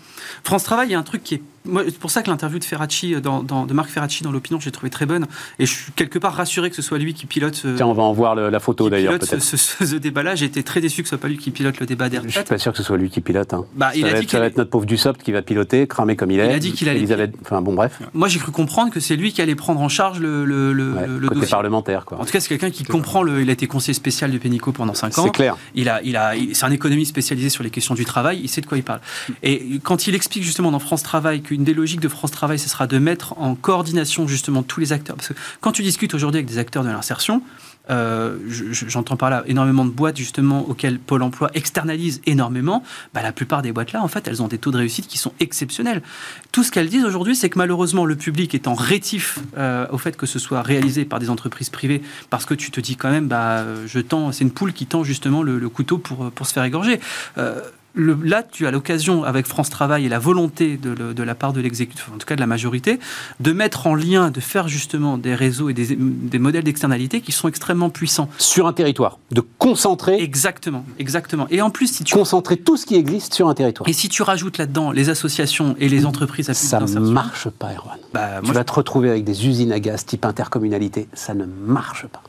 France Travail, il y a un truc qui est. C'est pour ça que l'interview de Ferracci, euh, dans, dans- de Marc Ferracci dans l'opinion, j'ai trouvé très bonne. Et je suis quelque part rassuré que ce soit lui qui pilote ce, tiens, on va en voir le- la photo qui d'ailleurs pilote ce, peut-être. ce- ce- débat-là. J'ai été très déçu que ce soit pas lui qui pilote le débat des Je suis pas sûr que ce soit lui qui pilote. hein. Bah, il ça a va, dit être, ça va qu'il- être notre pauvre Dussopt qui va piloter, cramer comme il est. Il a dit qu'il allait- Elisabeth- Enfin bon, bref, Moi, j'ai cru comprendre que c'est lui qui allait prendre en charge le, le, le- ouais, le côté dossier. parlementaire quoi. En tout cas, c'est quelqu'un qui comprend le. Il a été conseiller spécial de Pénicaud pendant 5 ans. C'est clair. Il a, il a, c'est un économiste spécialisé sur les questions du travail. Il sait de quoi il parle. Et quand il explique justement dans France Travail qu'une des logiques de France Travail, ce sera de mettre en coordination justement tous les acteurs. Parce que quand tu discutes aujourd'hui avec des acteurs de l'insertion, euh, je- je- j'entends par là énormément de boîtes justement auxquelles Pôle Emploi externalise énormément. Bah, la plupart des boîtes là, en fait, elles ont des taux de réussite qui sont exceptionnels. Tout ce qu'elles disent aujourd'hui, c'est que malheureusement le public étant rétif euh, au fait que ce soit réalisé par des entreprises privées, parce que tu te dis quand même, bah, je tends, c'est une poule qui tend justement le, le couteau pour, pour se faire égorger. Euh, le- là, tu as l'occasion, avec France Travail et la volonté de, le- de la part de l'exécutif, en tout cas de la majorité, de mettre en lien, de faire justement des réseaux et des, des modèles d'externalité qui sont extrêmement puissants. Sur un territoire, de concentrer, Exactement, exactement. Et en plus, si tu, concentrer tout ce qui existe sur un territoire. et si tu rajoutes là-dedans les associations et les entreprises à Ça ne marche pas, Erwan. bah, Tu moi, vas te retrouver avec des usines à gaz type intercommunalité. Ça ne marche pas.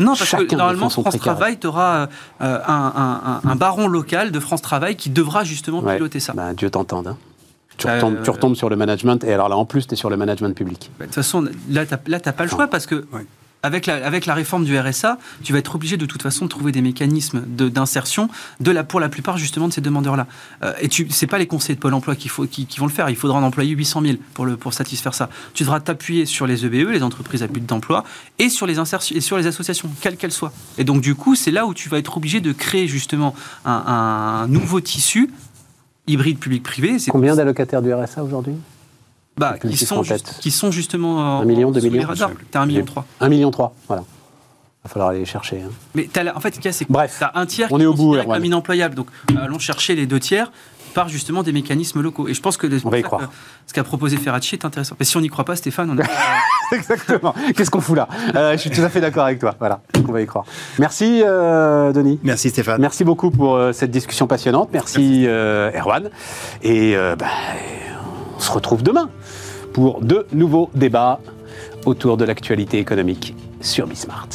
Non, parce Chacun que normalement, France. Travail, tu auras un, un- un- un baron local de France Travail qui devra justement Ouais. piloter ça. Bah, Dieu t'entende. hein. Tu, Euh, retombes, tu retombes sur le management. Et alors là, en plus, tu es sur le management public. Bah, De toute façon, là, tu n'as pas le choix parce que. Ouais. Avec la, avec la réforme du RSA, tu vas être obligé de toute façon de trouver des mécanismes d'insertion de la, pour la plupart justement de ces demandeurs-là. Euh, et tu c'est pas les conseillers de Pôle emploi faut, qui, qui vont le faire. Il faudra en employer 800 000 pour, le, pour satisfaire ça. Tu devras t'appuyer sur les EBE, les entreprises à but d'emploi, et sur les insertions, et sur les associations, quelles qu'elles soient. Et donc du coup, c'est là où tu vas être obligé de créer justement un, un nouveau tissu hybride public-privé. Combien d'allocataires du RSA aujourd'hui? Bah, qui, sont, juste- qui sont justement en- Un million, deux sous les millions radars. T'as un million trois. 1,3 million, voilà. Il va falloir aller les chercher. hein. Mais t'as la- en fait, ce qu'il y a, c'est que Bref, t'as un tiers on qui est au bout, comme inemployable. Donc, allons chercher les deux tiers par justement des mécanismes locaux. Et je pense que le- On va y ça croire. que ce qu'a proposé Ferracci est intéressant. Mais si on n'y croit pas, Stéphane, on a... Exactement. Qu'est-ce qu'on fout là? Euh, Je suis tout à fait d'accord avec toi. Voilà, on va y croire. Merci, euh, Denis. Merci Stéphane. Merci beaucoup pour euh, cette discussion passionnante. Merci, euh, Erwan. Et euh, bah, on se retrouve demain pour de nouveaux débats autour de l'actualité économique sur Bismart.